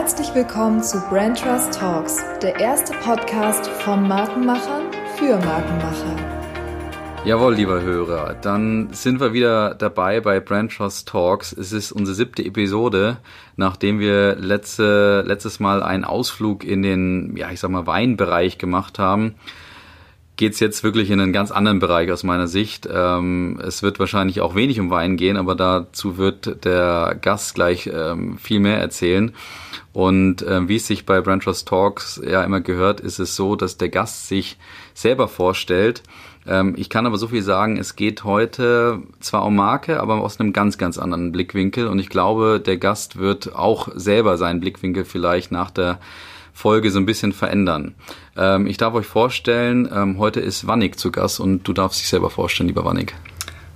Herzlich willkommen zu Brand Trust Talks, der erste Podcast von Markenmachern für Markenmacher. Jawohl, lieber Hörer, dann sind wir wieder dabei bei Brand Trust Talks. Es ist unsere siebte Episode, nachdem wir letzte, letztes Mal einen Ausflug in den, ja, ich sag mal, Weinbereich gemacht haben geht es jetzt wirklich in einen ganz anderen Bereich aus meiner Sicht. Ähm, es wird wahrscheinlich auch wenig um Wein gehen, aber dazu wird der Gast gleich ähm, viel mehr erzählen. Und äh, wie es sich bei Brand Trust Talks ja immer gehört, ist es so, dass der Gast sich selber vorstellt. Ähm, ich kann aber so viel sagen, es geht heute zwar um Marke, aber aus einem ganz, ganz anderen Blickwinkel. Und ich glaube, der Gast wird auch selber seinen Blickwinkel vielleicht nach der Folge so ein bisschen verändern. Ähm, ich darf euch vorstellen, ähm, heute ist Wannik zu Gast und du darfst dich selber vorstellen, lieber Wannik.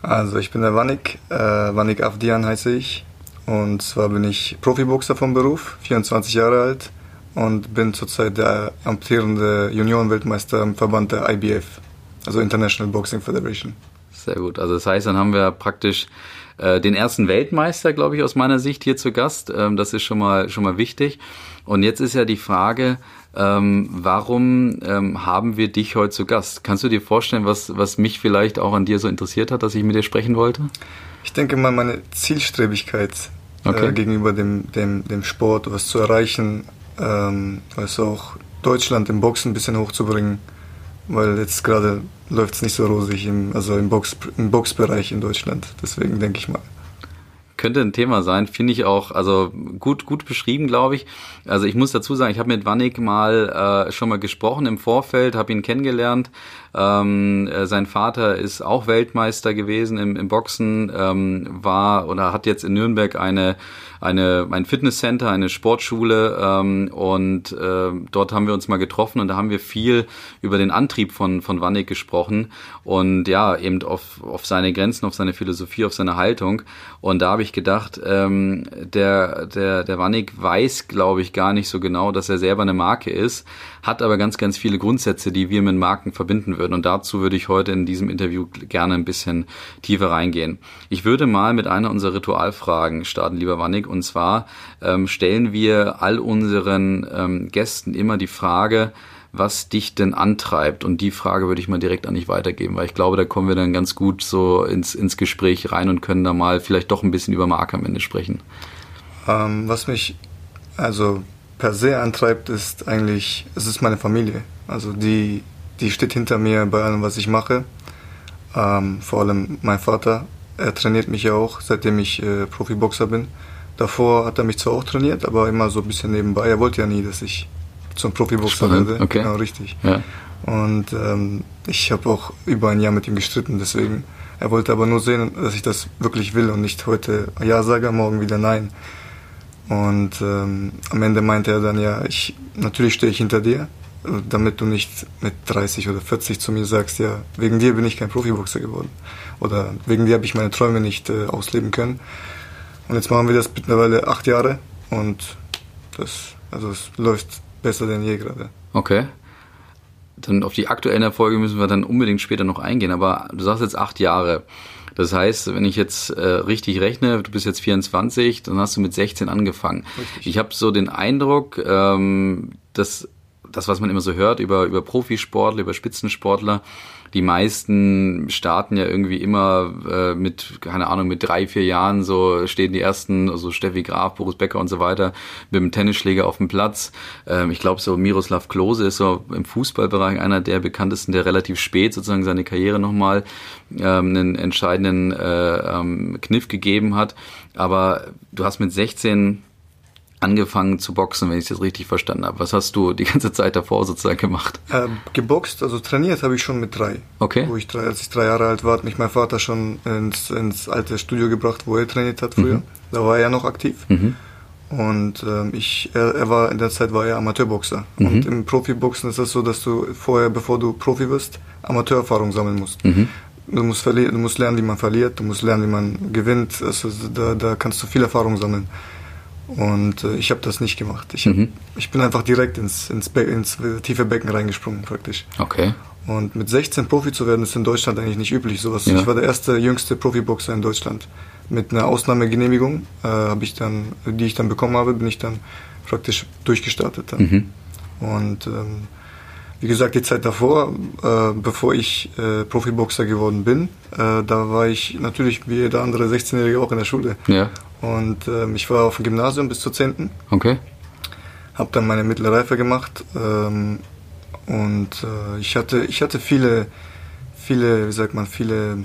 Also ich bin der Wannik, äh, Wannik Avdian heiße ich und zwar bin ich Profiboxer vom Beruf, 24 Jahre alt und bin zurzeit der amtierende Juniorenweltmeister im Verband der IBF, also International Boxing Federation. Sehr gut, also das heißt, dann haben wir praktisch äh, den ersten Weltmeister, glaube ich, aus meiner Sicht hier zu Gast. Ähm, das ist schon mal, schon mal wichtig. Und jetzt ist ja die Frage, ähm, warum ähm, haben wir dich heute zu Gast? Kannst du dir vorstellen, was, was mich vielleicht auch an dir so interessiert hat, dass ich mit dir sprechen wollte? Ich denke mal, meine Zielstrebigkeit äh, okay. äh, gegenüber dem, dem, dem Sport, was zu erreichen, ähm, also auch Deutschland im Boxen ein bisschen hochzubringen, weil jetzt gerade läuft es nicht so rosig im, also im, Box, im Boxbereich in Deutschland. Deswegen denke ich mal könnte ein Thema sein, finde ich auch, also gut, gut beschrieben, glaube ich. Also ich muss dazu sagen, ich habe mit Wannik mal äh, schon mal gesprochen im Vorfeld, habe ihn kennengelernt. Ähm, äh, sein Vater ist auch Weltmeister gewesen im, im Boxen, ähm, war oder hat jetzt in Nürnberg eine eine, ein Fitnesscenter, eine Sportschule ähm, und äh, dort haben wir uns mal getroffen und da haben wir viel über den Antrieb von, von Wannig gesprochen und ja, eben auf, auf seine Grenzen, auf seine Philosophie, auf seine Haltung. Und da habe ich gedacht, ähm, der, der, der Wannig weiß, glaube ich, gar nicht so genau, dass er selber eine Marke ist, hat aber ganz, ganz viele Grundsätze, die wir mit Marken verbinden würden und dazu würde ich heute in diesem Interview gerne ein bisschen tiefer reingehen. Ich würde mal mit einer unserer Ritualfragen starten, lieber Wannig, und zwar ähm, stellen wir all unseren ähm, Gästen immer die Frage, was dich denn antreibt? Und die Frage würde ich mal direkt an dich weitergeben, weil ich glaube, da kommen wir dann ganz gut so ins, ins Gespräch rein und können da mal vielleicht doch ein bisschen über Marke am Ende sprechen. Ähm, was mich also per se antreibt, ist eigentlich, es ist meine Familie. Also die, die steht hinter mir bei allem, was ich mache. Ähm, vor allem mein Vater. Er trainiert mich ja auch, seitdem ich äh, Profiboxer bin. Davor hat er mich zwar auch trainiert, aber immer so ein bisschen nebenbei. Er wollte ja nie, dass ich zum Profiboxer werde. Okay. Genau, richtig. Ja. Und ähm, ich habe auch über ein Jahr mit ihm gestritten, deswegen. Er wollte aber nur sehen, dass ich das wirklich will und nicht heute Ja sage, morgen wieder Nein. Und ähm, am Ende meinte er dann, ja, ich, natürlich stehe ich hinter dir, damit du nicht mit 30 oder 40 zu mir sagst, ja, wegen dir bin ich kein Profiboxer geworden. Oder wegen dir habe ich meine Träume nicht äh, ausleben können. Und jetzt machen wir das mittlerweile acht Jahre und das, also es läuft besser denn je gerade. Okay. Dann auf die aktuellen Erfolge müssen wir dann unbedingt später noch eingehen, aber du sagst jetzt acht Jahre. Das heißt, wenn ich jetzt äh, richtig rechne, du bist jetzt 24, dann hast du mit 16 angefangen. Richtig. Ich habe so den Eindruck, ähm, dass das, was man immer so hört über, über Profisportler, über Spitzensportler, die meisten starten ja irgendwie immer äh, mit, keine Ahnung, mit drei, vier Jahren, so stehen die ersten, also Steffi Graf, Boris Becker und so weiter, mit dem Tennisschläger auf dem Platz. Ähm, ich glaube, so Miroslav Klose ist so im Fußballbereich einer der bekanntesten, der relativ spät sozusagen seine Karriere nochmal ähm, einen entscheidenden äh, ähm, Kniff gegeben hat. Aber du hast mit 16 angefangen zu boxen, wenn ich das richtig verstanden habe. Was hast du die ganze Zeit davor sozusagen gemacht? Äh, geboxt, also trainiert habe ich schon mit drei. Okay. Wo ich drei, als ich drei Jahre alt war, hat mich mein Vater schon ins, ins alte Studio gebracht, wo er trainiert hat früher. Mhm. Da war er ja noch aktiv. Mhm. Und ähm, ich, er, er, war in der Zeit war er Amateurboxer. Mhm. Und im Profiboxen ist es das so, dass du vorher, bevor du Profi wirst, Amateurerfahrung sammeln musst. Mhm. Du musst, du musst lernen, wie man verliert, du musst lernen, wie man gewinnt. Also da, da kannst du viel Erfahrung sammeln. Und äh, ich habe das nicht gemacht. Ich, hab, mhm. ich bin einfach direkt ins, ins, Be ins tiefe Becken reingesprungen praktisch. Okay. Und mit 16 Profi zu werden, ist in Deutschland eigentlich nicht üblich. Sowas. Ja. Ich war der erste, jüngste Profiboxer in Deutschland. Mit einer Ausnahmegenehmigung, äh, ich dann, die ich dann bekommen habe, bin ich dann praktisch durchgestartet dann. Mhm. Und ähm, wie gesagt, die Zeit davor, äh, bevor ich äh, Profiboxer geworden bin, äh, da war ich natürlich wie jeder andere 16-Jährige auch in der Schule. Ja. Und ähm, ich war auf dem Gymnasium bis zur 10. Okay. Hab dann meine mittlere Reife gemacht ähm, und äh, ich hatte ich hatte viele viele wie sagt man viele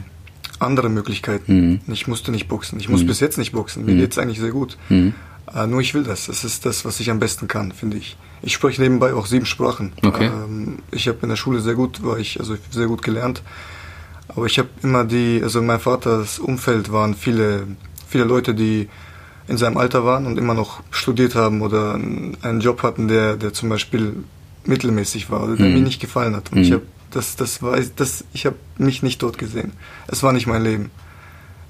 andere Möglichkeiten. Mhm. Ich musste nicht boxen. Ich muss mhm. bis jetzt nicht boxen. Mir mhm. geht's eigentlich sehr gut. Mhm. Äh, nur ich will das. Das ist das, was ich am besten kann, finde ich. Ich spreche nebenbei auch sieben Sprachen. Okay. Ähm, ich habe in der Schule sehr gut, war ich also sehr gut gelernt. Aber ich habe immer die, also in meinem Vaters Umfeld waren viele, viele Leute, die in seinem Alter waren und immer noch studiert haben oder einen Job hatten, der, der zum Beispiel mittelmäßig war oder der mhm. mir nicht gefallen hat. Und mhm. ich habe das, das war, das, ich habe mich nicht dort gesehen. Es war nicht mein Leben.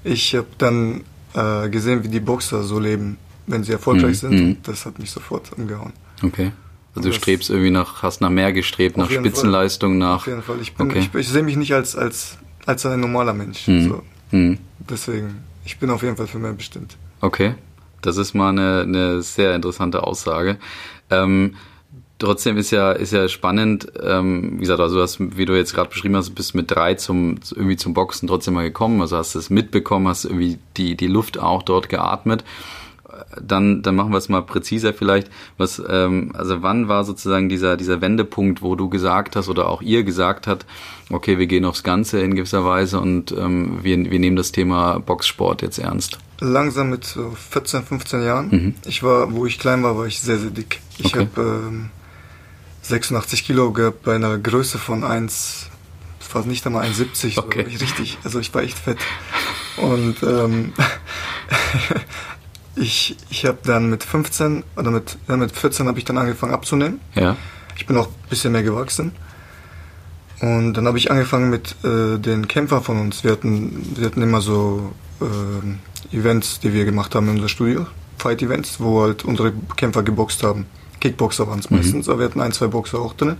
Ich habe dann äh, gesehen, wie die Boxer so leben wenn sie erfolgreich mhm. sind. Und mhm. das hat mich sofort umgehauen. Okay. Also du strebst irgendwie nach, hast nach mehr gestrebt, nach Spitzenleistung, Fall. nach. Auf jeden Fall. Ich, bin, okay. ich, ich sehe mich nicht als, als, als ein normaler Mensch. Mhm. So. Mhm. Deswegen, ich bin auf jeden Fall für mehr bestimmt. Okay. Das ist mal eine, eine sehr interessante Aussage. Ähm, trotzdem ist ja, ist ja spannend, ähm, wie gesagt, also du hast, wie du jetzt gerade beschrieben hast, bist mit drei zum, irgendwie zum Boxen trotzdem mal gekommen, also hast es mitbekommen, hast irgendwie die, die Luft auch dort geatmet dann, dann machen wir es mal präziser vielleicht. Was, ähm, also wann war sozusagen dieser, dieser Wendepunkt, wo du gesagt hast oder auch ihr gesagt hat, okay, wir gehen aufs Ganze in gewisser Weise und ähm, wir, wir nehmen das Thema Boxsport jetzt ernst? Langsam mit so 14, 15 Jahren. Mhm. Ich war, wo ich klein war, war ich sehr, sehr dick. Ich okay. habe ähm, 86 Kilo gehabt bei einer Größe von 1, fast nicht einmal 1,70. Okay. So, richtig, also ich war echt fett. Und ähm, ich, ich habe dann mit 15 oder mit, ja, mit 14 habe ich dann angefangen abzunehmen. Ja. Ich bin auch ein bisschen mehr gewachsen. Und dann habe ich angefangen mit äh, den Kämpfern von uns. Wir hatten, wir hatten immer so äh, Events, die wir gemacht haben in unser Studio. Fight-Events, wo halt unsere Kämpfer geboxt haben. Kickboxer waren es mhm. meistens, aber wir hatten ein, zwei Boxer auch drin.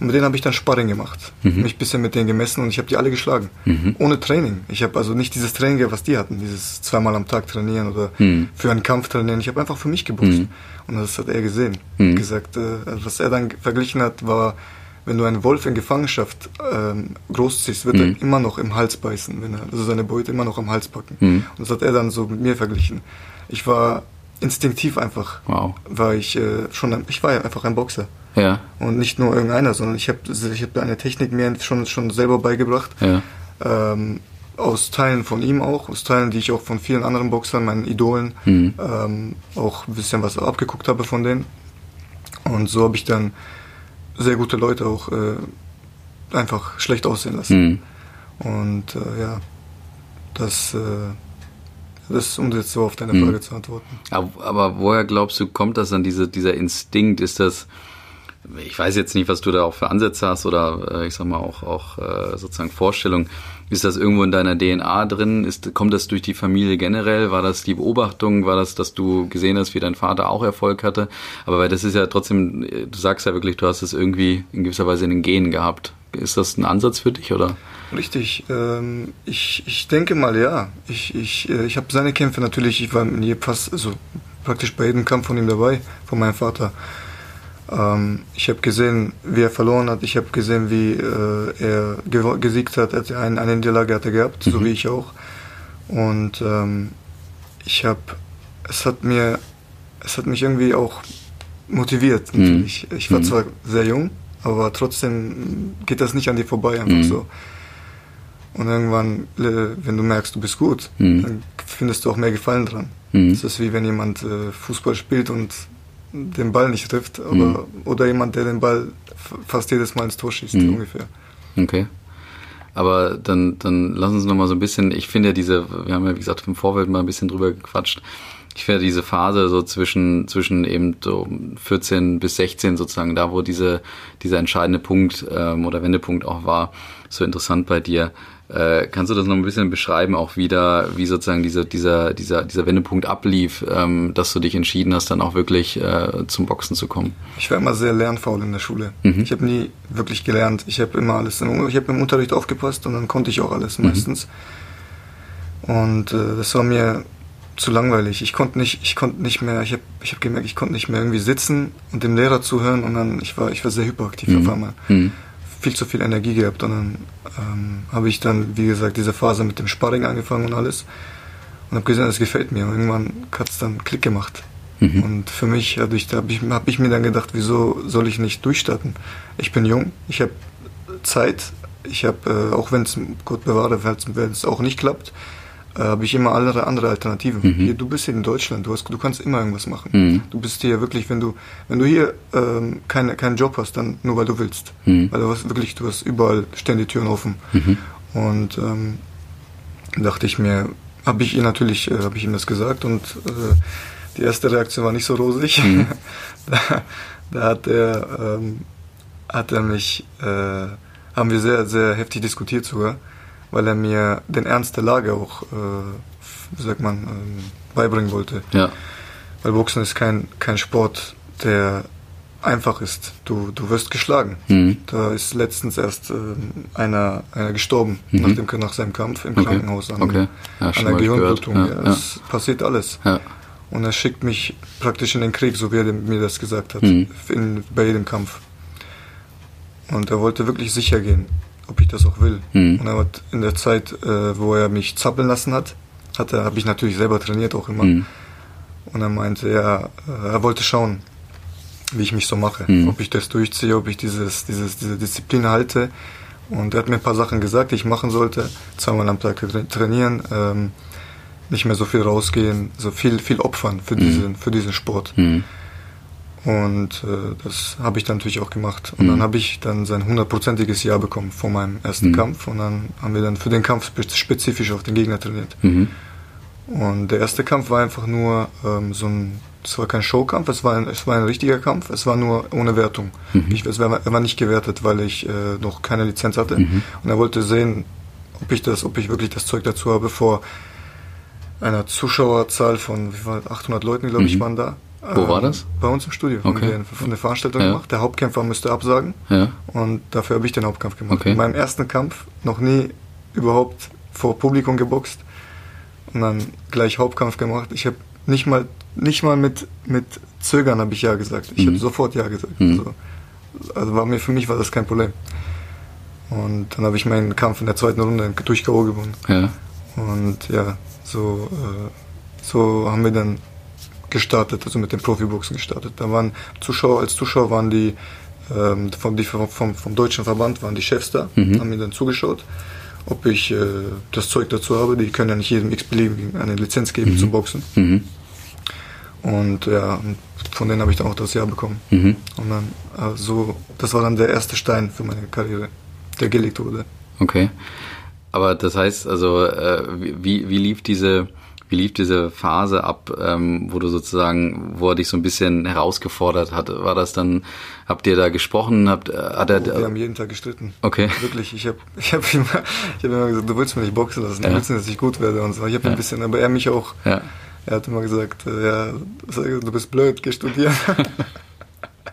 Und mit denen habe ich dann Sparring gemacht. Mhm. Mich ein bisschen mit denen gemessen und ich habe die alle geschlagen. Mhm. Ohne Training. Ich habe also nicht dieses Training, was die hatten, dieses zweimal am Tag trainieren oder mhm. für einen Kampf trainieren. Ich habe einfach für mich geboxt. Mhm. Und das hat er gesehen. Mhm. Gesagt, äh, was er dann verglichen hat, war, wenn du einen Wolf in Gefangenschaft ähm, großziehst, wird er immer noch im Hals beißen, wenn er, also seine Beute immer noch am Hals packen. Und das hat er dann so mit mir verglichen. Ich war instinktiv einfach wow. war ich äh, schon, ich war ja einfach ein Boxer. Ja. Und nicht nur irgendeiner, sondern ich habe ich hab eine Technik mir schon, schon selber beigebracht. Ja. Ähm, aus Teilen von ihm auch, aus Teilen, die ich auch von vielen anderen Boxern, meinen Idolen, mhm. ähm, auch ein bisschen was abgeguckt habe von denen. Und so habe ich dann sehr gute Leute auch äh, einfach schlecht aussehen lassen. Mhm. Und äh, ja, das äh, das ist, um jetzt so auf deine Frage mhm. zu antworten. Aber, aber, woher glaubst du, kommt das dann, diese, dieser Instinkt? Ist das, ich weiß jetzt nicht, was du da auch für Ansätze hast oder äh, ich sag mal auch, auch äh, sozusagen Vorstellung. Ist das irgendwo in deiner DNA drin? Ist, kommt das durch die Familie generell? War das die Beobachtung? War das, dass du gesehen hast, wie dein Vater auch Erfolg hatte? Aber weil das ist ja trotzdem, du sagst ja wirklich, du hast es irgendwie in gewisser Weise in den Genen gehabt. Ist das ein Ansatz für dich oder? Richtig. Ähm, ich, ich denke mal ja. Ich, ich, äh, ich habe seine Kämpfe natürlich, ich war fast, also praktisch bei jedem Kampf von ihm dabei, von meinem Vater. Ähm, ich habe gesehen, wie er verloren hat. Ich habe gesehen, wie äh, er gesiegt hat. Er eine, eine Niederlage hat er gehabt, mhm. so wie ich auch. Und ähm, ich habe, es hat mir, es hat mich irgendwie auch motiviert. Mhm. Natürlich. Mhm. Ich war mhm. zwar sehr jung, aber trotzdem geht das nicht an dir vorbei einfach mhm. so. Und irgendwann, äh, wenn du merkst, du bist gut, mhm. dann findest du auch mehr Gefallen dran. Mhm. Das ist wie wenn jemand äh, Fußball spielt und den Ball nicht trifft, aber, mhm. oder jemand, der den Ball fast jedes Mal ins Tor schießt, mhm. ungefähr. Okay. Aber dann, dann lass uns noch mal so ein bisschen, ich finde ja diese, wir haben ja wie gesagt im Vorfeld mal ein bisschen drüber gequatscht, ich finde diese Phase so zwischen, zwischen eben so 14 bis 16 sozusagen, da wo diese, dieser entscheidende Punkt ähm, oder Wendepunkt auch war, so interessant bei dir. Äh, kannst du das noch ein bisschen beschreiben, auch wieder, wie sozusagen dieser, dieser, dieser, dieser Wendepunkt ablief, ähm, dass du dich entschieden hast, dann auch wirklich äh, zum Boxen zu kommen? Ich war immer sehr lernfaul in der Schule. Mhm. Ich habe nie wirklich gelernt. Ich habe immer alles, im, ich habe im Unterricht aufgepasst und dann konnte ich auch alles mhm. meistens. Und äh, das war mir zu langweilig. Ich konnte nicht, ich konnte nicht mehr, ich habe ich hab gemerkt, ich konnte nicht mehr irgendwie sitzen und dem Lehrer zuhören und dann, ich war, ich war sehr hyperaktiv mhm. auf einmal. Mhm. Viel zu viel Energie gehabt und dann ähm, habe ich dann, wie gesagt, diese Phase mit dem Sparring angefangen und alles und habe gesehen, es gefällt mir. Und irgendwann hat es dann Klick gemacht. Mhm. Und für mich, dadurch, da habe ich, hab ich mir dann gedacht, wieso soll ich nicht durchstarten? Ich bin jung, ich habe Zeit, ich habe, äh, auch wenn es, Gott bewahre, wenn es auch nicht klappt, habe ich immer andere, andere Alternativen. Mhm. Hier, du bist hier in Deutschland, du, hast, du kannst immer irgendwas machen. Mhm. Du bist hier wirklich, wenn du, wenn du hier ähm, keine, keinen Job hast, dann nur weil du willst. Mhm. Weil du hast wirklich, du hast überall stehen die Türen offen. Mhm. Und ähm, dachte ich mir, habe ich ihm natürlich, äh, habe ich ihm das gesagt und äh, die erste Reaktion war nicht so rosig. Mhm. da, da, hat er, ähm, hat er mich, äh, haben wir sehr, sehr heftig diskutiert sogar weil er mir den Ernst der Lage auch, äh, wie sagt man, ähm, beibringen wollte. Ja. Weil Boxen ist kein, kein Sport, der einfach ist. Du, du wirst geschlagen. Mhm. Da ist letztens erst äh, einer, einer gestorben mhm. nach, dem, nach seinem Kampf im okay. Krankenhaus an, okay. ja, an einer Gehirnblutung. Ja, ja. Es passiert alles. Und er schickt mich praktisch in den Krieg, so wie er mir das gesagt hat, mhm. in, bei jedem Kampf. Und er wollte wirklich sicher gehen das auch will. Mhm. Und hat in der Zeit, äh, wo er mich zappeln lassen hat, hat er, habe ich natürlich selber trainiert auch immer. Mhm. Und er meinte, ja, äh, er wollte schauen, wie ich mich so mache, mhm. ob ich das durchziehe, ob ich dieses, dieses, diese Disziplin halte. Und er hat mir ein paar Sachen gesagt, die ich machen sollte. Zweimal am Tag trainieren, ähm, nicht mehr so viel rausgehen, so viel, viel opfern für, mhm. diesen, für diesen Sport. Und äh, das habe ich dann natürlich auch gemacht. Und mhm. dann habe ich dann sein hundertprozentiges Jahr bekommen vor meinem ersten mhm. Kampf. Und dann haben wir dann für den Kampf spezifisch auch den Gegner trainiert. Mhm. Und der erste Kampf war einfach nur ähm, so ein, es war kein Showkampf, es war ein, es war ein richtiger Kampf, es war nur ohne Wertung. Mhm. Ich, es war, war nicht gewertet, weil ich äh, noch keine Lizenz hatte. Mhm. Und er wollte sehen, ob ich das, ob ich wirklich das Zeug dazu habe vor einer Zuschauerzahl von wie war, 800 Leuten, glaube ich, mhm. waren da. Wo war das? Bei uns im Studio. Okay. Wir von der Veranstaltung ja. gemacht. Der Hauptkämpfer müsste absagen. Ja. Und dafür habe ich den Hauptkampf gemacht. Okay. In meinem ersten Kampf noch nie überhaupt vor Publikum geboxt. Und dann gleich Hauptkampf gemacht. Ich habe nicht mal, nicht mal mit, mit Zögern habe ich Ja gesagt. Ich mhm. habe sofort Ja gesagt. Mhm. Also, also war mir, für mich war das kein Problem. Und dann habe ich meinen Kampf in der zweiten Runde durch K.O. gewonnen. Ja. Und ja, so, äh, so haben wir dann gestartet, also mit dem Profiboxen gestartet. Da waren Zuschauer, als Zuschauer waren die, ähm, vom, die vom, vom, vom, deutschen Verband waren die Chefs da, mhm. haben mir dann zugeschaut, ob ich äh, das Zeug dazu habe. Die können ja nicht jedem x-beliebigen eine Lizenz geben mhm. zum Boxen. Mhm. Und ja, von denen habe ich dann auch das Jahr bekommen. Mhm. Und dann, also, das war dann der erste Stein für meine Karriere, der gelegt wurde. Okay. Aber das heißt, also, äh, wie, wie lief diese, wie lief diese Phase ab, ähm, wo du sozusagen, wo er dich so ein bisschen herausgefordert hat? War das dann, habt ihr da gesprochen? Habt, äh, hat er, oh, wir haben jeden Tag gestritten. Okay. Wirklich, ich habe ich hab immer, ich hab immer gesagt, du willst mir nicht boxen lassen, du willst nicht, dass ich gut werde und so. Ich habe ja. ein bisschen, aber er mich auch. Ja. Er hat immer gesagt, äh, ja, du bist blöd, geh studieren.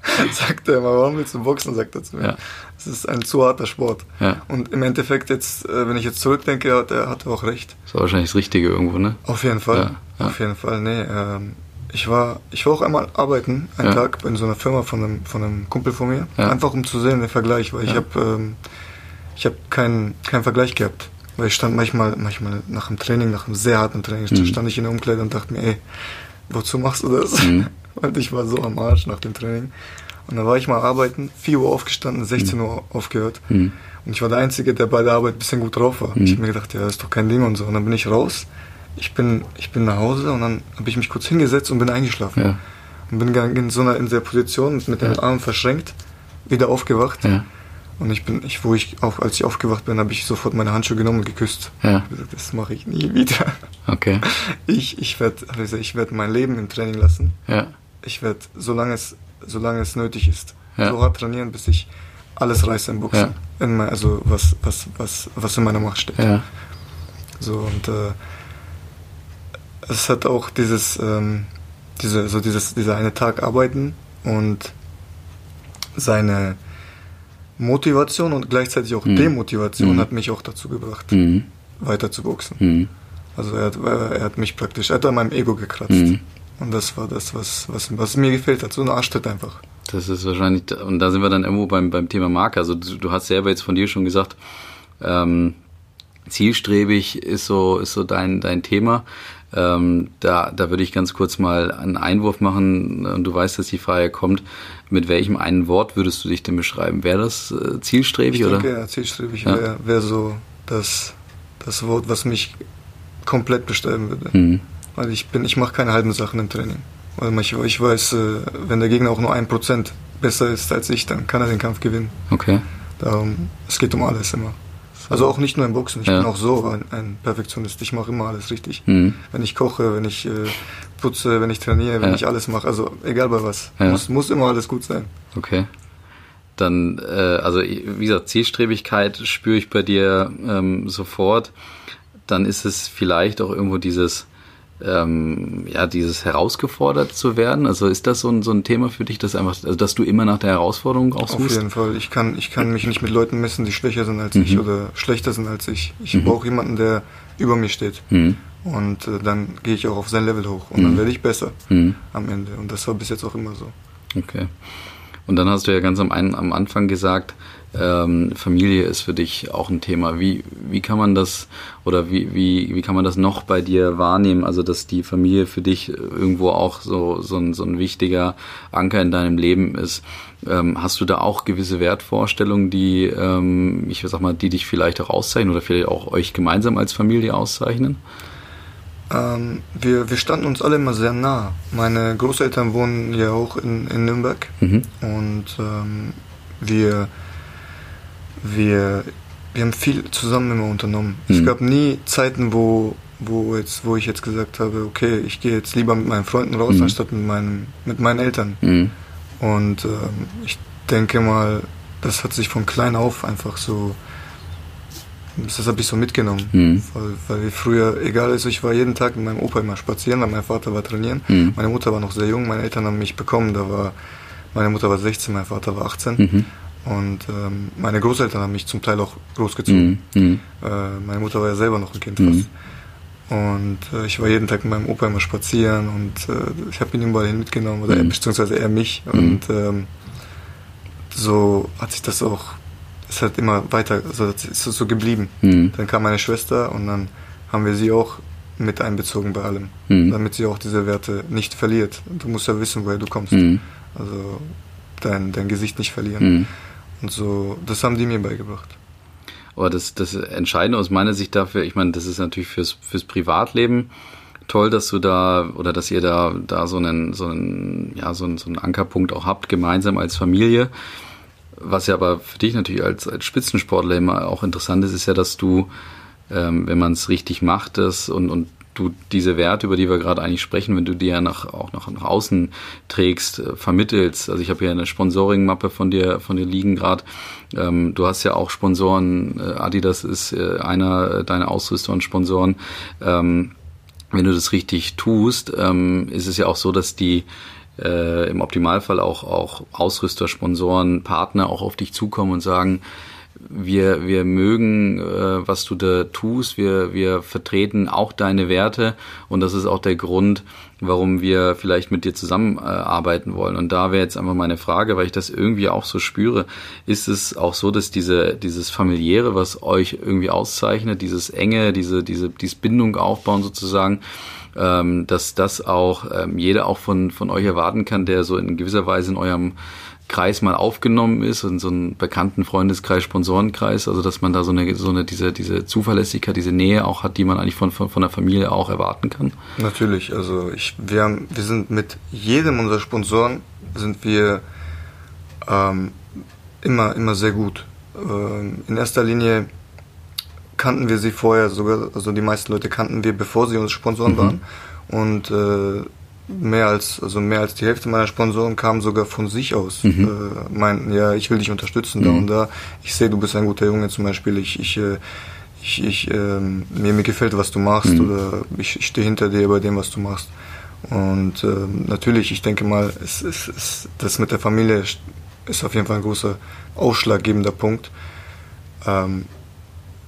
sagt er immer, warum willst du boxen, sagt er zu mir. Ja. Es ist ein zu harter Sport. Ja. Und im Endeffekt jetzt, äh, wenn ich jetzt zurückdenke, hat er hat auch recht. Das war wahrscheinlich das Richtige irgendwo, ne? Auf jeden Fall. Ja. Auf jeden Fall, nee. Ähm, ich war, ich war auch einmal arbeiten, einen Tag in so einer Firma von einem, von einem Kumpel von mir, einfach um zu sehen, den Vergleich, weil ich habe ähm, ich habe keinen keinen Vergleich gehabt. Weil ich stand manchmal, manchmal nach dem Training, nach einem sehr harten Training, mhm. stand ich in der Umkleide und dachte mir, ey, wozu machst du das? Mhm. Weil ich war so am Arsch nach dem Training. Und dann war ich mal arbeiten, 4 Uhr aufgestanden, 16 mhm. Uhr aufgehört. Mhm. Und ich war der Einzige, der bei der Arbeit ein bisschen gut drauf war. Mhm. Ich habe mir gedacht, ja, das ist doch kein Ding und so. Und dann bin ich raus. Ich bin, ich bin nach Hause und dann habe ich mich kurz hingesetzt und bin eingeschlafen. Ja. Und bin in so einer in der Position mit den ja. Armen verschränkt, wieder aufgewacht. Ja. Und ich bin, ich, wo ich auf, als ich aufgewacht bin, habe ich sofort meine Handschuhe genommen und geküsst. Ja. Ich gesagt, das mache ich nie wieder. Okay. Ich, ich werde, ich werde mein Leben im Training lassen. Ja. Ich werde, solange es solange es nötig ist. Ja. So hart trainieren, bis ich alles reiße im Boxen. Ja. In mein, also was, was, was, was in meiner Macht steht. Ja. So und äh, es hat auch dieses, ähm, diese, so dieses, dieser eine Tag arbeiten und seine Motivation und gleichzeitig auch mhm. Demotivation mhm. hat mich auch dazu gebracht, mhm. weiter zu boxen. Mhm. Also er hat, er hat mich praktisch, er hat an meinem Ego gekratzt. Und das war das, was, was, was mir gefehlt hat. So ein Arschtritt einfach. Das ist wahrscheinlich, und da sind wir dann irgendwo beim, beim Thema Marke. Also du, du hast selber jetzt von dir schon gesagt, ähm, zielstrebig ist so, ist so dein, dein Thema. Ähm, da, da würde ich ganz kurz mal einen Einwurf machen und du weißt, dass die Frage kommt. Mit welchem einen Wort würdest du dich denn beschreiben? Wäre das äh, zielstrebig ich oder? Denke, ja, zielstrebig ja. wäre wär so das, das Wort, was mich komplett beschreiben würde. Mhm. Weil ich bin, ich mache keine halben Sachen im Training. Weil ich, ich weiß, äh, wenn der Gegner auch nur ein Prozent besser ist als ich, dann kann er den Kampf gewinnen. Okay. Darum, es geht um alles immer. Also auch nicht nur im Boxen, ich ja. bin auch so ein, ein Perfektionist. Ich mache immer alles richtig. Mhm. Wenn ich koche, wenn ich äh, putze, wenn ich trainiere, wenn ja. ich alles mache, also egal bei was, ja. muss, muss immer alles gut sein. Okay. Dann, äh, also wie gesagt, Zielstrebigkeit spüre ich bei dir ähm, sofort. Dann ist es vielleicht auch irgendwo dieses ähm, ja, dieses herausgefordert zu werden? Also ist das so ein, so ein Thema für dich, dass einfach, also dass du immer nach der Herausforderung auch suchst? Auf jeden Fall. Ich kann, ich kann mich nicht mit Leuten messen, die schwächer sind als mhm. ich oder schlechter sind als ich. Ich mhm. brauche jemanden, der über mir steht. Mhm. Und äh, dann gehe ich auch auf sein Level hoch und dann mhm. werde ich besser mhm. am Ende. Und das war bis jetzt auch immer so. Okay. Und dann hast du ja ganz am, am Anfang gesagt, ähm, Familie ist für dich auch ein Thema. Wie, wie kann man das oder wie, wie, wie kann man das noch bei dir wahrnehmen? Also, dass die Familie für dich irgendwo auch so, so, ein, so ein wichtiger Anker in deinem Leben ist. Ähm, hast du da auch gewisse Wertvorstellungen, die, ähm, ich sag mal, die dich vielleicht auch auszeichnen oder vielleicht auch euch gemeinsam als Familie auszeichnen? Ähm, wir, wir standen uns alle immer sehr nah. Meine Großeltern wohnen ja auch in, in Nürnberg mhm. und ähm, wir wir, wir haben viel zusammen immer unternommen. Mhm. Es gab nie Zeiten, wo, wo, jetzt, wo ich jetzt gesagt habe, okay, ich gehe jetzt lieber mit meinen Freunden raus, mhm. anstatt mit, meinem, mit meinen Eltern. Mhm. Und ähm, ich denke mal, das hat sich von klein auf einfach so, das habe ich so mitgenommen. Mhm. Weil, weil früher, egal ist, ich war jeden Tag mit meinem Opa immer spazieren, weil mein Vater war trainieren. Mhm. Meine Mutter war noch sehr jung, meine Eltern haben mich bekommen, da war, meine Mutter war 16, mein Vater war 18. Mhm. Und ähm, meine Großeltern haben mich zum Teil auch großgezogen. Mhm. mhm. Äh, meine Mutter war ja selber noch ein Kind mhm. fast. Und äh, ich war jeden Tag mit meinem Opa immer spazieren und äh, ich habe ihn überall hin mitgenommen, oder mhm. er, beziehungsweise er mich. Mhm. Und ähm, so hat sich das auch, es hat immer weiter, also es ist so geblieben. Mhm. Dann kam meine Schwester und dann haben wir sie auch mit einbezogen bei allem, damit sie auch diese Werte nicht verliert. Du musst ja wissen, woher du kommst. Also dein, dein Gesicht nicht verlieren. Und so, das haben die mir beigebracht. Aber das, das Entscheidende aus meiner Sicht dafür, ich meine, das ist natürlich fürs, fürs Privatleben toll, dass du da oder dass ihr da, da so einen, so einen, ja, so einen, so einen Ankerpunkt auch habt, gemeinsam als Familie. Was ja aber für dich natürlich als, als Spitzensportler immer auch interessant ist, ist ja, dass du, ähm, wenn man es richtig macht, das und, und du diese Werte, über die wir gerade eigentlich sprechen, wenn du die ja nach, auch nach, nach außen trägst, äh, vermittelst. Also ich habe hier eine Sponsoring-Mappe von dir, von dir liegen gerade. Ähm, du hast ja auch Sponsoren, äh, Adidas ist äh, einer deiner Ausrüster und Sponsoren. Ähm, wenn du das richtig tust, ähm, ist es ja auch so, dass die äh, im Optimalfall auch, auch Ausrüster, Sponsoren, Partner auch auf dich zukommen und sagen, wir, wir mögen, äh, was du da tust, wir, wir vertreten auch deine Werte. Und das ist auch der Grund, warum wir vielleicht mit dir zusammenarbeiten äh, wollen. Und da wäre jetzt einfach meine Frage, weil ich das irgendwie auch so spüre, ist es auch so, dass diese, dieses familiäre, was euch irgendwie auszeichnet, dieses enge, diese, diese, diese Bindung aufbauen sozusagen, ähm, dass das auch ähm, jeder auch von, von euch erwarten kann, der so in gewisser Weise in eurem Kreis mal aufgenommen ist und so einen bekannten Freundeskreis, Sponsorenkreis, also dass man da so eine, so eine diese, diese Zuverlässigkeit, diese Nähe auch hat, die man eigentlich von, von, von der Familie auch erwarten kann? Natürlich, also ich, wir haben, wir sind mit jedem unserer Sponsoren sind wir ähm, immer, immer sehr gut. Ähm, in erster Linie kannten wir sie vorher sogar, also die meisten Leute kannten wir, bevor sie unsere Sponsoren mhm. waren. Und äh, mehr als, also mehr als die Hälfte meiner Sponsoren kamen sogar von sich aus. Mhm. Äh, meinten, ja, ich will dich unterstützen mhm. da und da. Ich sehe, du bist ein guter Junge zum Beispiel. Ich, ich, äh, ich, ich äh, mir, mir gefällt, was du machst mhm. oder ich, ich stehe hinter dir bei dem, was du machst. Und äh, natürlich, ich denke mal, es, es, es, das mit der Familie ist auf jeden Fall ein großer ausschlaggebender Punkt. Ähm,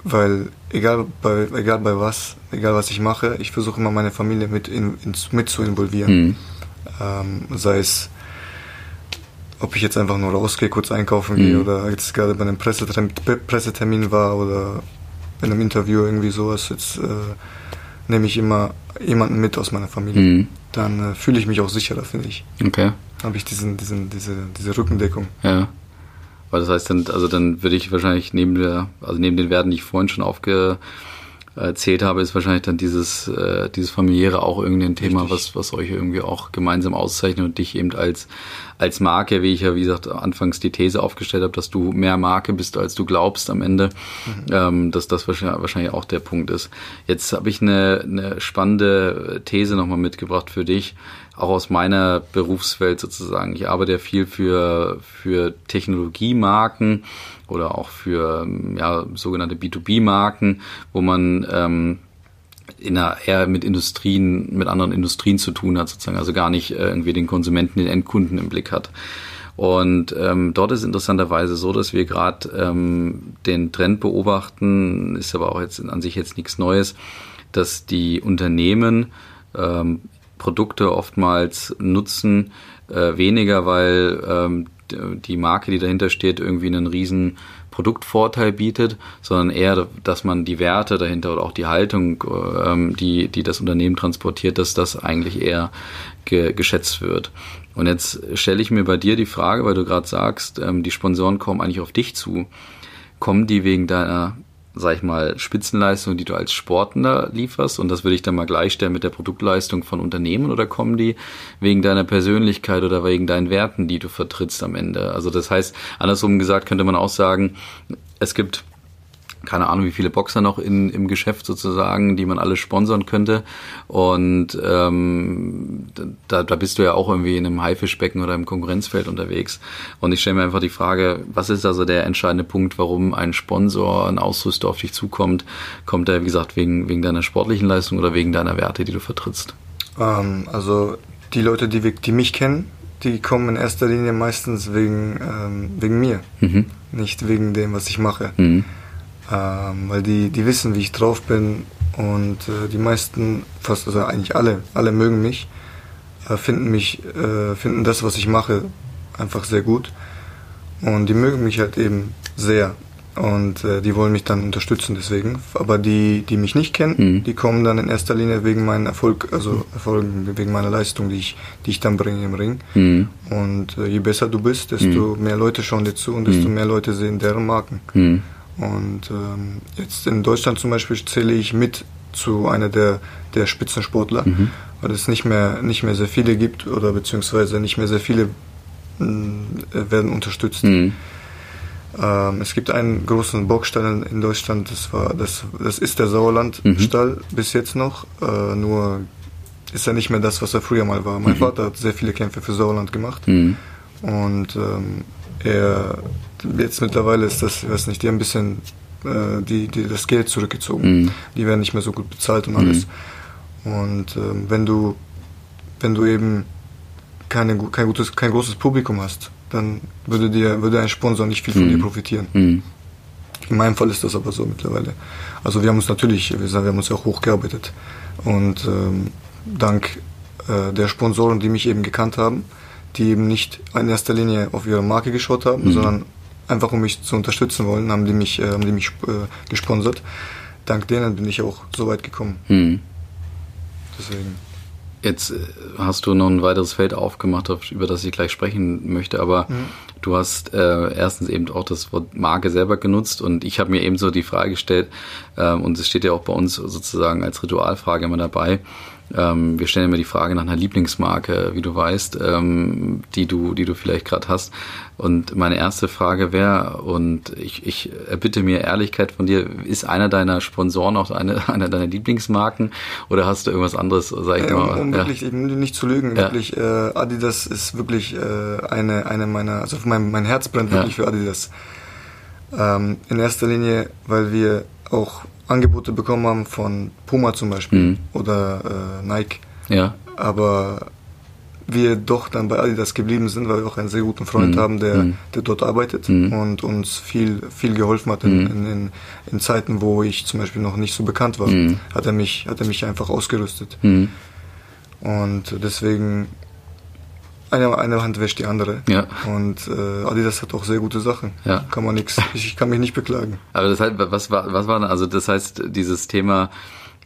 weil egal bei, egal bei was, egal was ich mache, ich versuche immer meine Familie mit, in, ins, mit zu involvieren. Mhm. Ähm, sei es, ob ich jetzt einfach nur rausgehe, kurz einkaufen gehe mhm. oder jetzt gerade bei einem Pressetermin, Pressetermin war oder in einem Interview irgendwie sowas, jetzt äh, nehme ich immer jemanden mit aus meiner Familie. Mhm. Dann äh, fühle ich mich auch sicherer, finde ich. Okay. Habe ich diesen, diesen, diese, diese Rückendeckung. Ja. Weil das heißt dann, also dann würde ich wahrscheinlich neben der, also neben den Werten, die ich vorhin schon aufgezählt habe, ist wahrscheinlich dann dieses, äh, dieses familiäre auch irgendwie ein Thema, was, was euch irgendwie auch gemeinsam auszeichnet und dich eben als, als Marke, wie ich ja, wie gesagt, anfangs die These aufgestellt habe, dass du mehr Marke bist, als du glaubst am Ende, mhm. ähm, dass das wahrscheinlich auch der Punkt ist. Jetzt habe ich eine, eine spannende These nochmal mitgebracht für dich auch aus meiner Berufswelt sozusagen. Ich arbeite ja viel für, für Technologiemarken oder auch für ja, sogenannte B2B-Marken, wo man ähm, in einer, eher mit Industrien, mit anderen Industrien zu tun hat, sozusagen, also gar nicht äh, irgendwie den Konsumenten, den Endkunden im Blick hat. Und ähm, dort ist interessanterweise so, dass wir gerade ähm, den Trend beobachten, ist aber auch jetzt an sich jetzt nichts Neues, dass die Unternehmen ähm, Produkte oftmals nutzen, äh, weniger, weil ähm, die Marke, die dahinter steht, irgendwie einen riesen Produktvorteil bietet, sondern eher, dass man die Werte dahinter oder auch die Haltung, ähm, die, die das Unternehmen transportiert, dass das eigentlich eher ge geschätzt wird. Und jetzt stelle ich mir bei dir die Frage, weil du gerade sagst, ähm, die Sponsoren kommen eigentlich auf dich zu. Kommen die wegen deiner sag ich mal, Spitzenleistung, die du als Sportler lieferst und das würde ich dann mal gleichstellen mit der Produktleistung von Unternehmen oder kommen die wegen deiner Persönlichkeit oder wegen deinen Werten, die du vertrittst am Ende? Also das heißt, andersrum gesagt könnte man auch sagen, es gibt keine Ahnung, wie viele Boxer noch in, im Geschäft sozusagen, die man alle sponsern könnte. Und ähm, da, da bist du ja auch irgendwie in einem Haifischbecken oder im Konkurrenzfeld unterwegs. Und ich stelle mir einfach die Frage, was ist also der entscheidende Punkt, warum ein Sponsor, ein Ausrüster auf dich zukommt? Kommt er, wie gesagt, wegen, wegen deiner sportlichen Leistung oder wegen deiner Werte, die du vertrittst? Ähm, also die Leute, die, die mich kennen, die kommen in erster Linie meistens wegen, ähm, wegen mir, mhm. nicht wegen dem, was ich mache. Mhm ähm, weil die, die wissen, wie ich drauf bin und äh, die meisten, fast also eigentlich alle, alle mögen mich, äh, finden mich, äh, finden das, was ich mache, einfach sehr gut und die mögen mich halt eben sehr und äh, die wollen mich dann unterstützen deswegen. Aber die, die mich nicht kennen, mhm. die kommen dann in erster Linie wegen meinem Erfolg, also Erfolgen, wegen meiner Leistung, die ich, die ich dann bringe im Ring. Mhm. Und äh, je besser du bist, desto mhm. mehr Leute schauen dir zu und desto mhm. mehr Leute sehen deren Marken. Und ähm, jetzt in Deutschland zum Beispiel zähle ich mit zu einer der, der Spitzensportler, mhm. weil es nicht mehr, nicht mehr sehr viele gibt oder beziehungsweise nicht mehr sehr viele äh, werden unterstützt. Mhm. Ähm, es gibt einen großen Boxstall in Deutschland, das, war, das, das ist der Sauerlandstall mhm. bis jetzt noch, äh, nur ist er nicht mehr das, was er früher mal war. Mein mhm. Vater hat sehr viele Kämpfe für Sauerland gemacht mhm. und ähm, er jetzt mittlerweile ist das, ich weiß nicht, die haben ein bisschen äh, die, die, das Geld zurückgezogen. Mhm. Die werden nicht mehr so gut bezahlt und alles. Mhm. Und ähm, wenn du wenn du eben keine, kein, gutes, kein großes Publikum hast, dann würde dir würde ein Sponsor nicht viel von mhm. dir profitieren. Mhm. In meinem Fall ist das aber so mittlerweile. Also wir haben uns natürlich, wir, sagen, wir haben uns auch hochgearbeitet. Und ähm, dank äh, der Sponsoren, die mich eben gekannt haben, die eben nicht in erster Linie auf ihre Marke geschaut haben, mhm. sondern einfach um mich zu unterstützen wollen, haben die mich, äh, haben die mich äh, gesponsert. Dank denen bin ich auch so weit gekommen. Mhm. Deswegen. Jetzt äh, hast du noch ein weiteres Feld aufgemacht, über das ich gleich sprechen möchte, aber mhm. du hast äh, erstens eben auch das Wort Marke selber genutzt und ich habe mir eben so die Frage gestellt, äh, und es steht ja auch bei uns sozusagen als Ritualfrage immer dabei, ähm, wir stellen immer die Frage nach einer Lieblingsmarke, wie du weißt, ähm, die du, die du vielleicht gerade hast. Und meine erste Frage wäre, und ich, ich erbitte mir Ehrlichkeit von dir, ist einer deiner Sponsoren auch eine, einer deiner Lieblingsmarken oder hast du irgendwas anderes, sag ich ja, mal? Um, um ja. wirklich eben nicht zu lügen, ja. wirklich, äh, Adidas ist wirklich äh, eine, eine meiner, also mein, mein Herz brennt wirklich für Adidas. Ähm, in erster Linie, weil wir auch Angebote bekommen haben von Puma zum Beispiel mhm. oder äh, Nike. Ja. Aber wir doch dann bei Adidas geblieben sind, weil wir auch einen sehr guten Freund mhm. haben, der, mhm. der dort arbeitet mhm. und uns viel, viel geholfen hat in, mhm. in, in, Zeiten, wo ich zum Beispiel noch nicht so bekannt war. Mhm. Hat er mich, hat er mich einfach ausgerüstet. Und deswegen eine, eine Hand wäscht die andere. Ja. Und äh, Adidas hat auch sehr gute Sachen. Ja. Kann man nichts. Ich, kann mich nicht beklagen. Aber das heißt, was war, was war, also das heißt, dieses Thema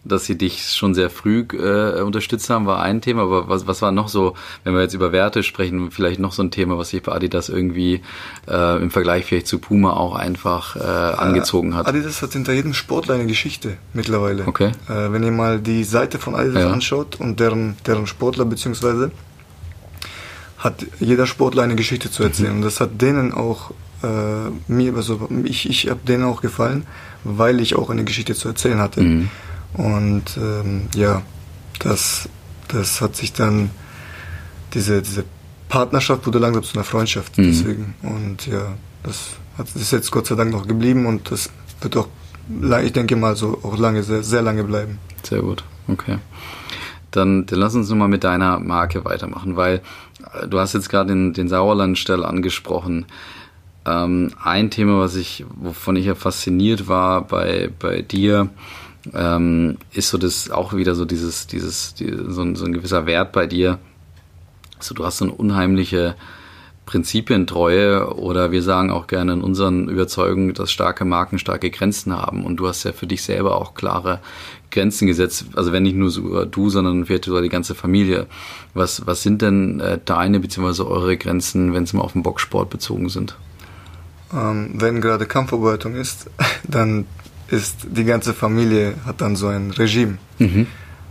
dass sie dich schon sehr früh äh, unterstützt haben, war ein Thema. Aber was, was war noch so, wenn wir jetzt über Werte sprechen, vielleicht noch so ein Thema, was sich bei Adidas irgendwie äh, im Vergleich vielleicht zu Puma auch einfach äh, angezogen hat? Adidas hat hinter jedem Sportler eine Geschichte mittlerweile. Okay. Äh, wenn ihr mal die Seite von Adidas ja. anschaut und deren, deren Sportler beziehungsweise hat jeder Sportler eine Geschichte zu erzählen. Mhm. Und das hat denen auch äh, mir, also ich, ich habe denen auch gefallen, weil ich auch eine Geschichte zu erzählen hatte. Mhm. Und ähm, ja, das, das hat sich dann, diese, diese Partnerschaft wurde langsam zu einer Freundschaft. Mhm. Deswegen. Und ja, das hat, ist jetzt Gott sei Dank noch geblieben und das wird auch, ich denke mal, so auch lange, sehr, sehr lange bleiben. Sehr gut, okay. Dann, dann lass uns nochmal mit deiner Marke weitermachen, weil du hast jetzt gerade den, den Sauerlandstall angesprochen. Ähm, ein Thema, was ich, wovon ich ja fasziniert war bei, bei dir, ähm, ist so das auch wieder so dieses, dieses, die, so, ein, so ein gewisser Wert bei dir. So, du hast so eine unheimliche Prinzipientreue oder wir sagen auch gerne in unseren Überzeugungen, dass starke Marken starke Grenzen haben. Und du hast ja für dich selber auch klare Grenzen gesetzt. Also wenn nicht nur so du, sondern vielleicht sogar die ganze Familie. Was, was sind denn äh, deine bzw. eure Grenzen, wenn es mal auf den Boxsport bezogen sind? Ähm, wenn gerade Kampfarbeitung ist, dann ist die ganze Familie hat dann so ein Regime. Mhm.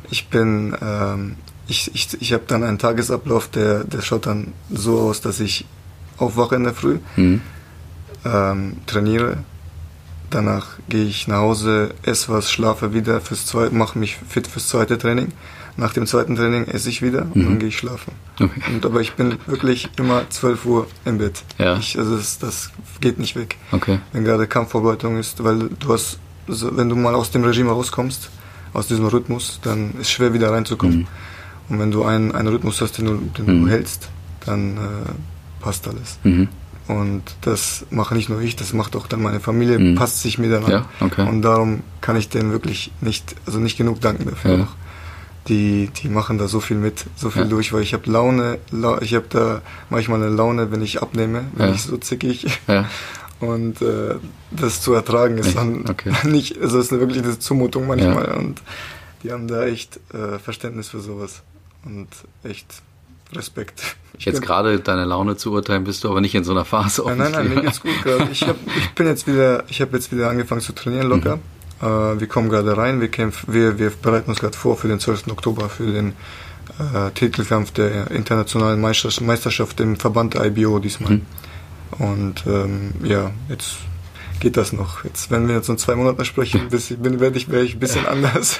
Ich bin, ähm, ich, ich, ich habe dann einen Tagesablauf, der, der schaut dann so aus, dass ich aufwache in der Früh, mhm. ähm, trainiere, danach gehe ich nach Hause, esse was, schlafe wieder fürs zweite, mache mich fit fürs zweite Training. Nach dem zweiten Training esse ich wieder und mhm. dann gehe ich schlafen. Okay. Und, aber ich bin wirklich immer 12 Uhr im Bett. Ja. Ich, also das, das geht nicht weg. Okay. Wenn gerade Kampfvorbereitung ist, weil du hast also wenn du mal aus dem Regime rauskommst, aus diesem Rhythmus, dann ist es schwer wieder reinzukommen. Mhm. Und wenn du einen, einen Rhythmus hast, den du, den mhm. du hältst, dann äh, passt alles. Und das mache nicht nur ich, das macht auch dann meine Familie, mhm. passt sich mir dann an. Ja, okay. Und darum kann ich denen wirklich nicht, also nicht genug danken dafür. Ja. Die, die machen da so viel mit, so viel ja. durch, weil ich habe Laune, ich habe da manchmal eine Laune, wenn ich abnehme, wenn ich so zickig. Ja. Und äh, das zu ertragen ist dann okay. nicht, also ist wirklich eine Zumutung manchmal. Ja. Und die haben da echt äh, Verständnis für sowas. Und echt Respekt. Ich jetzt gerade deine Laune zu urteilen, bist du aber nicht in so einer Phase. Nein, nein, nein, mir geht's gut gerade. Ich, hab, ich bin jetzt wieder, ich habe jetzt wieder angefangen zu trainieren locker. Mhm. Äh, wir kommen gerade rein, wir kämpfen, wir, wir bereiten uns gerade vor für den 12. Oktober, für den äh, Titelkampf der internationalen Meisterschaft im Verband IBO diesmal. Mhm. Und ähm, ja, jetzt geht das noch. Jetzt, wenn wir jetzt in zwei Monaten sprechen, bin, werde ich, werde ich ein bisschen anders.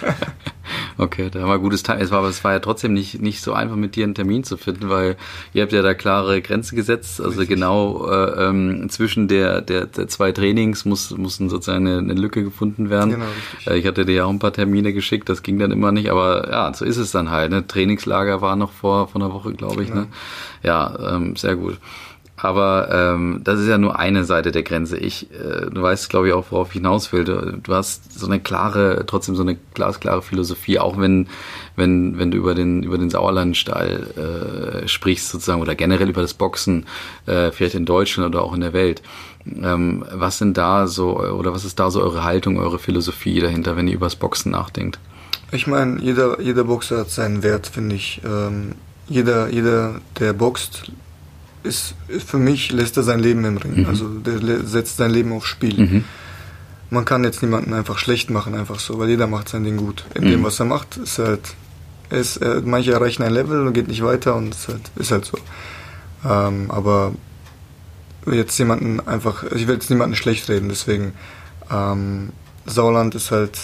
okay, da war gutes Teil. Es war, aber es war ja trotzdem nicht, nicht so einfach mit dir einen Termin zu finden, weil ihr habt ja da klare Grenzen gesetzt. Also Richtig. genau äh, ähm, zwischen der, der, der zwei Trainings muss, mussten sozusagen eine, eine Lücke gefunden werden. Genau, richtig. Äh, ich hatte dir ja auch ein paar Termine geschickt, das ging dann immer nicht, aber ja, so ist es dann halt. Ne? Trainingslager war noch vor, vor einer Woche, glaube ich. Genau. Ne? Ja, ähm, sehr gut. Aber ähm, das ist ja nur eine Seite der Grenze. Ich, äh, du weißt, glaube ich, auch, worauf ich hinaus will. Du, du hast so eine klare, trotzdem so eine glasklare Philosophie, auch wenn, wenn, wenn du über den, über den Sauerlandstall äh, sprichst, sozusagen, oder generell über das Boxen, äh, vielleicht in Deutschland oder auch in der Welt. Ähm, was sind da so, oder was ist da so eure Haltung, eure Philosophie dahinter, wenn ihr über das Boxen nachdenkt? Ich meine, jeder, jeder Boxer hat seinen Wert, finde ich. Ähm, jeder, jeder, der boxt, ist, für mich lässt er sein Leben im Ring. Mhm. Also der setzt sein Leben aufs Spiel. Mhm. Man kann jetzt niemanden einfach schlecht machen, einfach so, weil jeder macht sein Ding gut. In mhm. dem, was er macht, ist halt, ist, äh, manche erreichen ein Level und geht nicht weiter und ist halt, ist halt so. Ähm, aber jetzt jemanden einfach, ich will jetzt niemanden schlecht reden, deswegen ähm, Sauerland ist halt,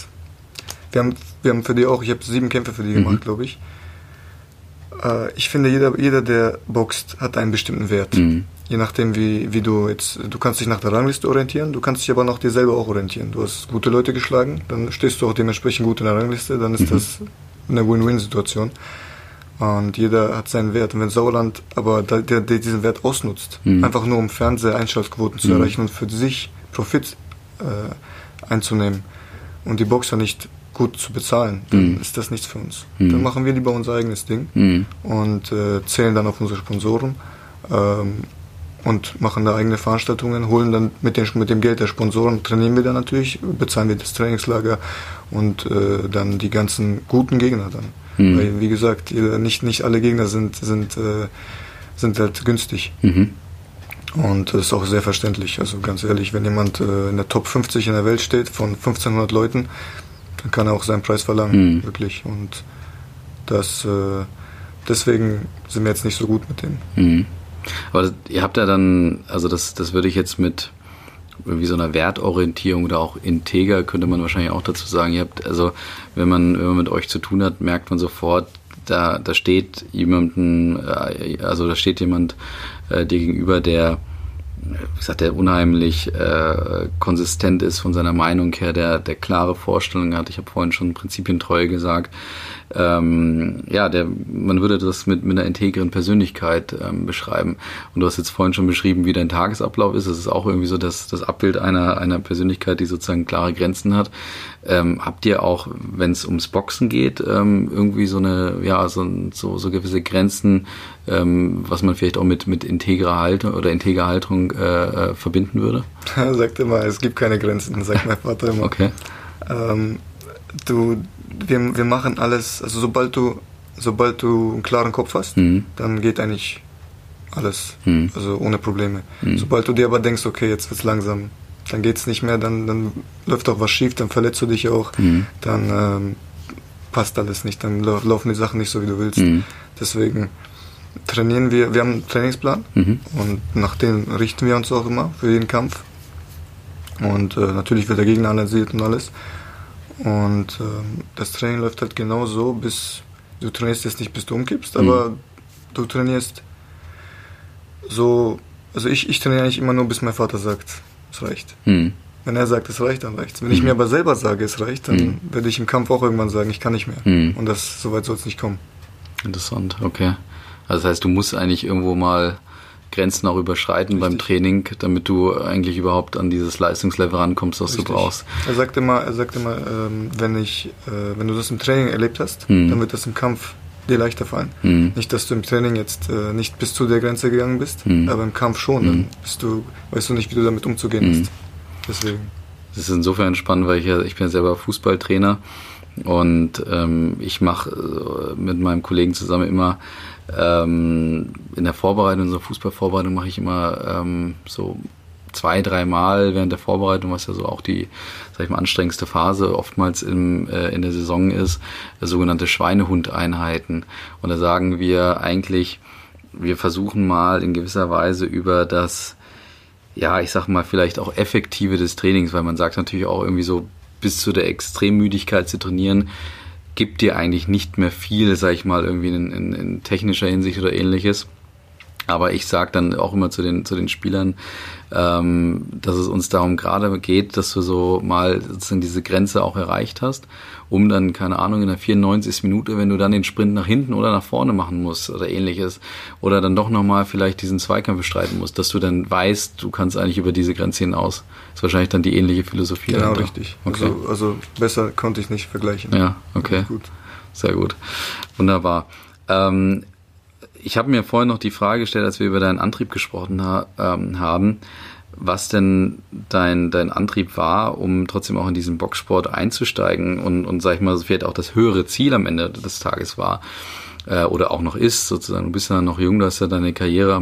wir haben, wir haben für die auch, ich habe sieben Kämpfe für die mhm. gemacht, glaube ich. Äh, ich finde, jeder, jeder, der boxt, hat einen bestimmten Wert. Mhm. Je nachdem, wie, wie du jetzt, du kannst dich nach der Rangliste orientieren, du kannst dich aber nach dir selber auch orientieren. Du hast gute Leute geschlagen, dann stehst du auch dementsprechend gut in der Rangliste, dann ist mhm. das eine Win-Win-Situation. Und jeder hat seinen Wert. Und wenn Sauerland aber der, der diesen Wert ausnutzt, mhm. einfach nur um Fernseh-Einschaltquoten zu mhm. erreichen und für sich Profit äh, einzunehmen und die Boxer nicht gut zu bezahlen, dann mhm. ist das nichts für uns. Mhm. Dann machen wir lieber unser eigenes Ding mhm. und äh, zählen dann auf unsere Sponsoren ähm, und machen da eigene Veranstaltungen, holen dann mit, den, mit dem Geld der Sponsoren, trainieren wir dann natürlich, bezahlen wir das Trainingslager und äh, dann die ganzen guten Gegner dann. Mhm. Weil, wie gesagt, nicht, nicht alle Gegner sind, sind, äh, sind halt günstig. Mhm. Und das ist auch sehr verständlich. Also ganz ehrlich, wenn jemand äh, in der Top 50 in der Welt steht von 1500 Leuten, dann kann er auch seinen Preis verlangen, mhm. wirklich. Und das, äh, deswegen sind wir jetzt nicht so gut mit denen. Mhm. Aber ihr habt ja dann, also das, das würde ich jetzt mit irgendwie so einer Wertorientierung oder auch integer könnte man wahrscheinlich auch dazu sagen. Ihr habt, also wenn man, wenn man mit euch zu tun hat, merkt man sofort, da, da steht jemanden, äh, also da steht jemand äh, dir gegenüber, der wie gesagt, der unheimlich äh, konsistent ist von seiner Meinung her, der, der klare Vorstellungen hat. Ich habe vorhin schon prinzipientreu gesagt ähm, ja, der, man würde das mit, mit einer integren Persönlichkeit ähm, beschreiben. Und du hast jetzt vorhin schon beschrieben, wie dein Tagesablauf ist. Das ist auch irgendwie so das, das Abbild einer, einer Persönlichkeit, die sozusagen klare Grenzen hat. Ähm, habt ihr auch, wenn es ums Boxen geht, ähm, irgendwie so eine, ja, so, so, so gewisse Grenzen, ähm, was man vielleicht auch mit, mit integrer Haltung oder integrer Haltung äh, äh, verbinden würde? Sagt immer, es gibt keine Grenzen, sagt mein Vater immer. Okay. Ähm, du, wir, wir machen alles, also sobald du, sobald du einen klaren Kopf hast, mhm. dann geht eigentlich alles, mhm. also ohne Probleme. Mhm. Sobald du dir aber denkst, okay, jetzt wird's langsam, dann geht's nicht mehr, dann, dann läuft auch was schief, dann verletzt du dich auch, mhm. dann ähm, passt alles nicht, dann laufen die Sachen nicht so, wie du willst. Mhm. Deswegen trainieren wir, wir haben einen Trainingsplan mhm. und nach dem richten wir uns auch immer für jeden Kampf. Und äh, natürlich wird der Gegner analysiert und alles. Und ähm, das Training läuft halt genau so, bis du trainierst jetzt nicht, bis du umkippst, mhm. aber du trainierst so, also ich, ich trainiere eigentlich immer nur, bis mein Vater sagt, es reicht. Mhm. Wenn er sagt, es reicht, dann reicht es. Wenn mhm. ich mir aber selber sage, es reicht, dann mhm. werde ich im Kampf auch irgendwann sagen, ich kann nicht mehr. Mhm. Und das, so weit soll es nicht kommen. Interessant, okay. Also das heißt, du musst eigentlich irgendwo mal Grenzen auch überschreiten Richtig. beim Training, damit du eigentlich überhaupt an dieses Leistungslevel rankommst, was Richtig. du brauchst. Er sagt immer, er sagt immer, ähm, wenn ich, äh, wenn du das im Training erlebt hast, hm. dann wird das im Kampf dir leichter fallen. Hm. Nicht, dass du im Training jetzt äh, nicht bis zu der Grenze gegangen bist, hm. aber im Kampf schon. Dann hm. bist du, weißt du nicht, wie du damit umzugehen hm. hast. Deswegen. Das ist insofern spannend, weil ich ja, ich bin ja selber Fußballtrainer und ähm, ich mache äh, mit meinem Kollegen zusammen immer ähm, in der Vorbereitung, in unserer Fußballvorbereitung mache ich immer ähm, so zwei, dreimal während der Vorbereitung, was ja so auch die, sag ich mal, anstrengendste Phase oftmals im, äh, in der Saison ist, äh, sogenannte Schweinehundeinheiten. Und da sagen wir eigentlich, wir versuchen mal in gewisser Weise über das, ja, ich sag mal, vielleicht auch effektive des Trainings, weil man sagt natürlich auch irgendwie so bis zu der Extremmüdigkeit zu trainieren, gibt dir eigentlich nicht mehr viel, sag ich mal, irgendwie in, in, in technischer Hinsicht oder ähnliches. Aber ich sage dann auch immer zu den, zu den Spielern, ähm, dass es uns darum gerade geht, dass du so mal sozusagen diese Grenze auch erreicht hast, um dann, keine Ahnung, in der 94. Minute, wenn du dann den Sprint nach hinten oder nach vorne machen musst oder ähnliches, oder dann doch nochmal vielleicht diesen Zweikampf bestreiten musst, dass du dann weißt, du kannst eigentlich über diese Grenze hinaus. Das ist wahrscheinlich dann die ähnliche Philosophie. Genau, dahinter. richtig. Okay. Also, also besser konnte ich nicht vergleichen. Ja, okay. Gut. Sehr gut. Wunderbar. Ähm, ich habe mir vorhin noch die Frage gestellt, als wir über deinen Antrieb gesprochen ha ähm, haben, was denn dein, dein Antrieb war, um trotzdem auch in diesen Boxsport einzusteigen und, und sag ich mal, vielleicht auch das höhere Ziel am Ende des Tages war äh, oder auch noch ist, sozusagen. Du bist ja noch jung, du hast ja deine Karriere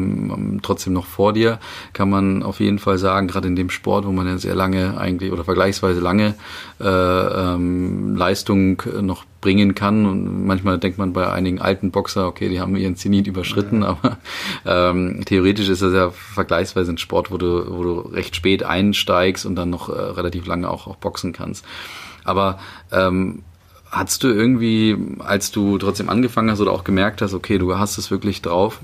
trotzdem noch vor dir, kann man auf jeden Fall sagen, gerade in dem Sport, wo man ja sehr lange eigentlich oder vergleichsweise lange äh, ähm, Leistung noch bringen kann. Und manchmal denkt man bei einigen alten Boxer, okay, die haben ihren Zenit überschritten, ja. aber ähm, theoretisch ist das ja vergleichsweise ein Sport, wo du, wo du recht spät einsteigst und dann noch äh, relativ lange auch, auch boxen kannst. Aber ähm, Hattest du irgendwie, als du trotzdem angefangen hast oder auch gemerkt hast, okay, du hast es wirklich drauf,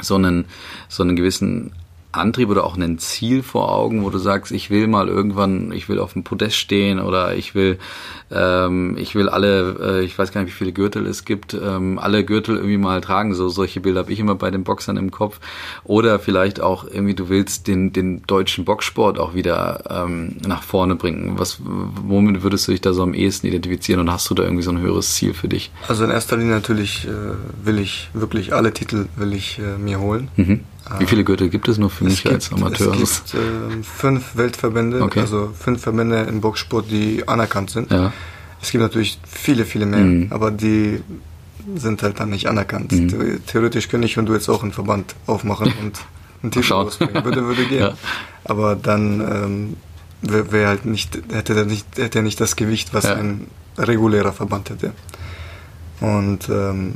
so einen, so einen gewissen Antrieb oder auch ein Ziel vor Augen, wo du sagst, ich will mal irgendwann, ich will auf dem Podest stehen oder ich will, ähm, ich will alle, äh, ich weiß gar nicht, wie viele Gürtel es gibt, ähm, alle Gürtel irgendwie mal tragen. So solche Bilder habe ich immer bei den Boxern im Kopf. Oder vielleicht auch irgendwie, du willst den den deutschen Boxsport auch wieder ähm, nach vorne bringen. Was, womit würdest du dich da so am ehesten identifizieren und hast du da irgendwie so ein höheres Ziel für dich? Also in erster Linie natürlich äh, will ich wirklich alle Titel will ich äh, mir holen. Mhm. Wie viele Gürtel gibt es nur für mich gibt, als Amateur? Es gibt äh, fünf Weltverbände, Okay. also fünf Verbände im Boxsport, die anerkannt sind. Ja. Es gibt natürlich viele, viele mehr, Mhm. aber die sind halt dann nicht anerkannt. Mhm. The- Theoretisch könnte ich und du jetzt auch einen Verband aufmachen und einen Titel schauen. rausbringen. Würde, würde gehen. Ja. Aber dann ähm, wäre wär halt nicht, hätte er nicht, hätte nicht das Gewicht, was Ja. ein regulärer Verband hätte. Und ähm,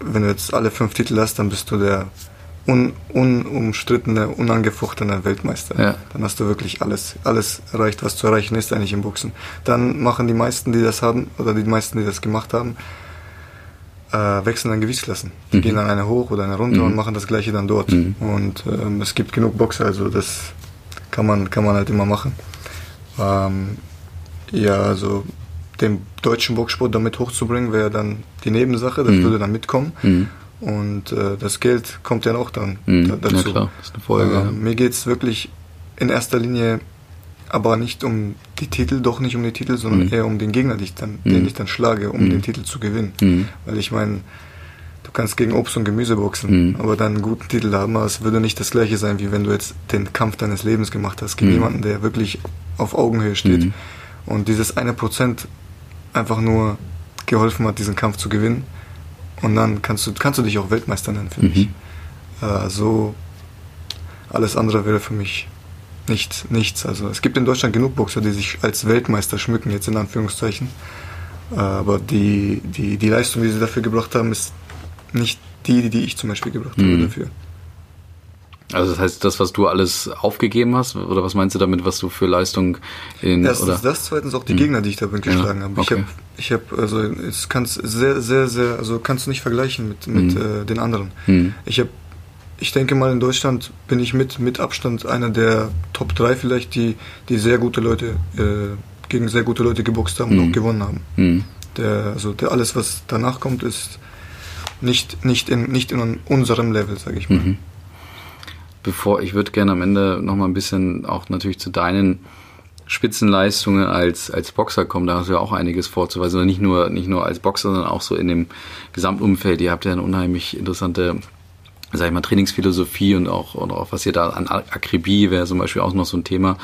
wenn du jetzt alle fünf Titel hast, dann bist du der un, unumstrittene, unangefochtene Weltmeister. Ja. Dann hast du wirklich alles, alles erreicht, was zu erreichen ist eigentlich im Boxen. Dann machen die meisten, die das haben, oder die meisten, die das gemacht haben, äh, wechseln dann Gewichtsklassen. Die Mhm. gehen dann eine hoch oder eine runter Mhm. und machen das gleiche dann dort. Mhm. Und ähm, es gibt genug Boxer, also das kann man, kann man halt immer machen. Ähm, ja, also den deutschen Boxsport damit hochzubringen, wäre dann die Nebensache, das Mhm. würde dann mitkommen. Mhm. Und äh, das Geld kommt dann auch dann Mhm. da, dazu. Ja klar, das ist eine Folge. Äh, mir geht's wirklich in erster Linie aber nicht um die Titel, doch nicht um die Titel, sondern Mhm. eher um den Gegner, den ich dann, Mhm. den ich dann schlage, um Mhm. den Titel zu gewinnen. Mhm. Weil ich meine, du kannst gegen Obst und Gemüse boxen, Mhm. aber dann einen guten Titel haben, aber es würde nicht das gleiche sein, wie wenn du jetzt den Kampf deines Lebens gemacht hast gegen Mhm. jemanden, der wirklich auf Augenhöhe steht. Mhm. Und dieses eine Prozent einfach nur geholfen hat, diesen Kampf zu gewinnen. Und dann kannst du, kannst du dich auch Weltmeister nennen, finde ich. Mhm. Äh, so alles andere wäre für mich nicht, nichts. Also es gibt in Deutschland genug Boxer, die sich als Weltmeister schmücken, jetzt in Anführungszeichen. Äh, aber die, die, die Leistung, die sie dafür gebracht haben, ist nicht die, die ich zum Beispiel gebracht habe Mhm. dafür. Also das heißt, das, was du alles aufgegeben hast, oder was meinst du damit, was du für Leistung in Erstens oder? das, zweitens auch die Mhm. Gegner, die ich damit Ja, geschlagen habe. Ich okay. habe, ich habe, also es kannst sehr, sehr, sehr, also kannst du nicht vergleichen mit, mit Mhm. äh, den anderen. Mhm. Ich habe, ich denke mal in Deutschland bin ich mit mit Abstand einer der Top 3 vielleicht, die die sehr gute Leute äh, gegen sehr gute Leute geboxt haben und Mhm. auch gewonnen haben. Mhm. Der, also der alles, was danach kommt, ist nicht nicht in nicht in unserem Level, sage ich mal. Bevor ich würde gerne am Ende noch mal ein bisschen auch natürlich zu deinen Spitzenleistungen als als Boxer kommen. Da hast du ja auch einiges vorzuweisen, nicht nur nicht nur als Boxer, sondern auch so in dem Gesamtumfeld. Ihr habt ja eine unheimlich interessante sag ich mal, Trainingsphilosophie und auch, und auch was ihr da an Akribie wäre zum Beispiel auch noch so ein Thema,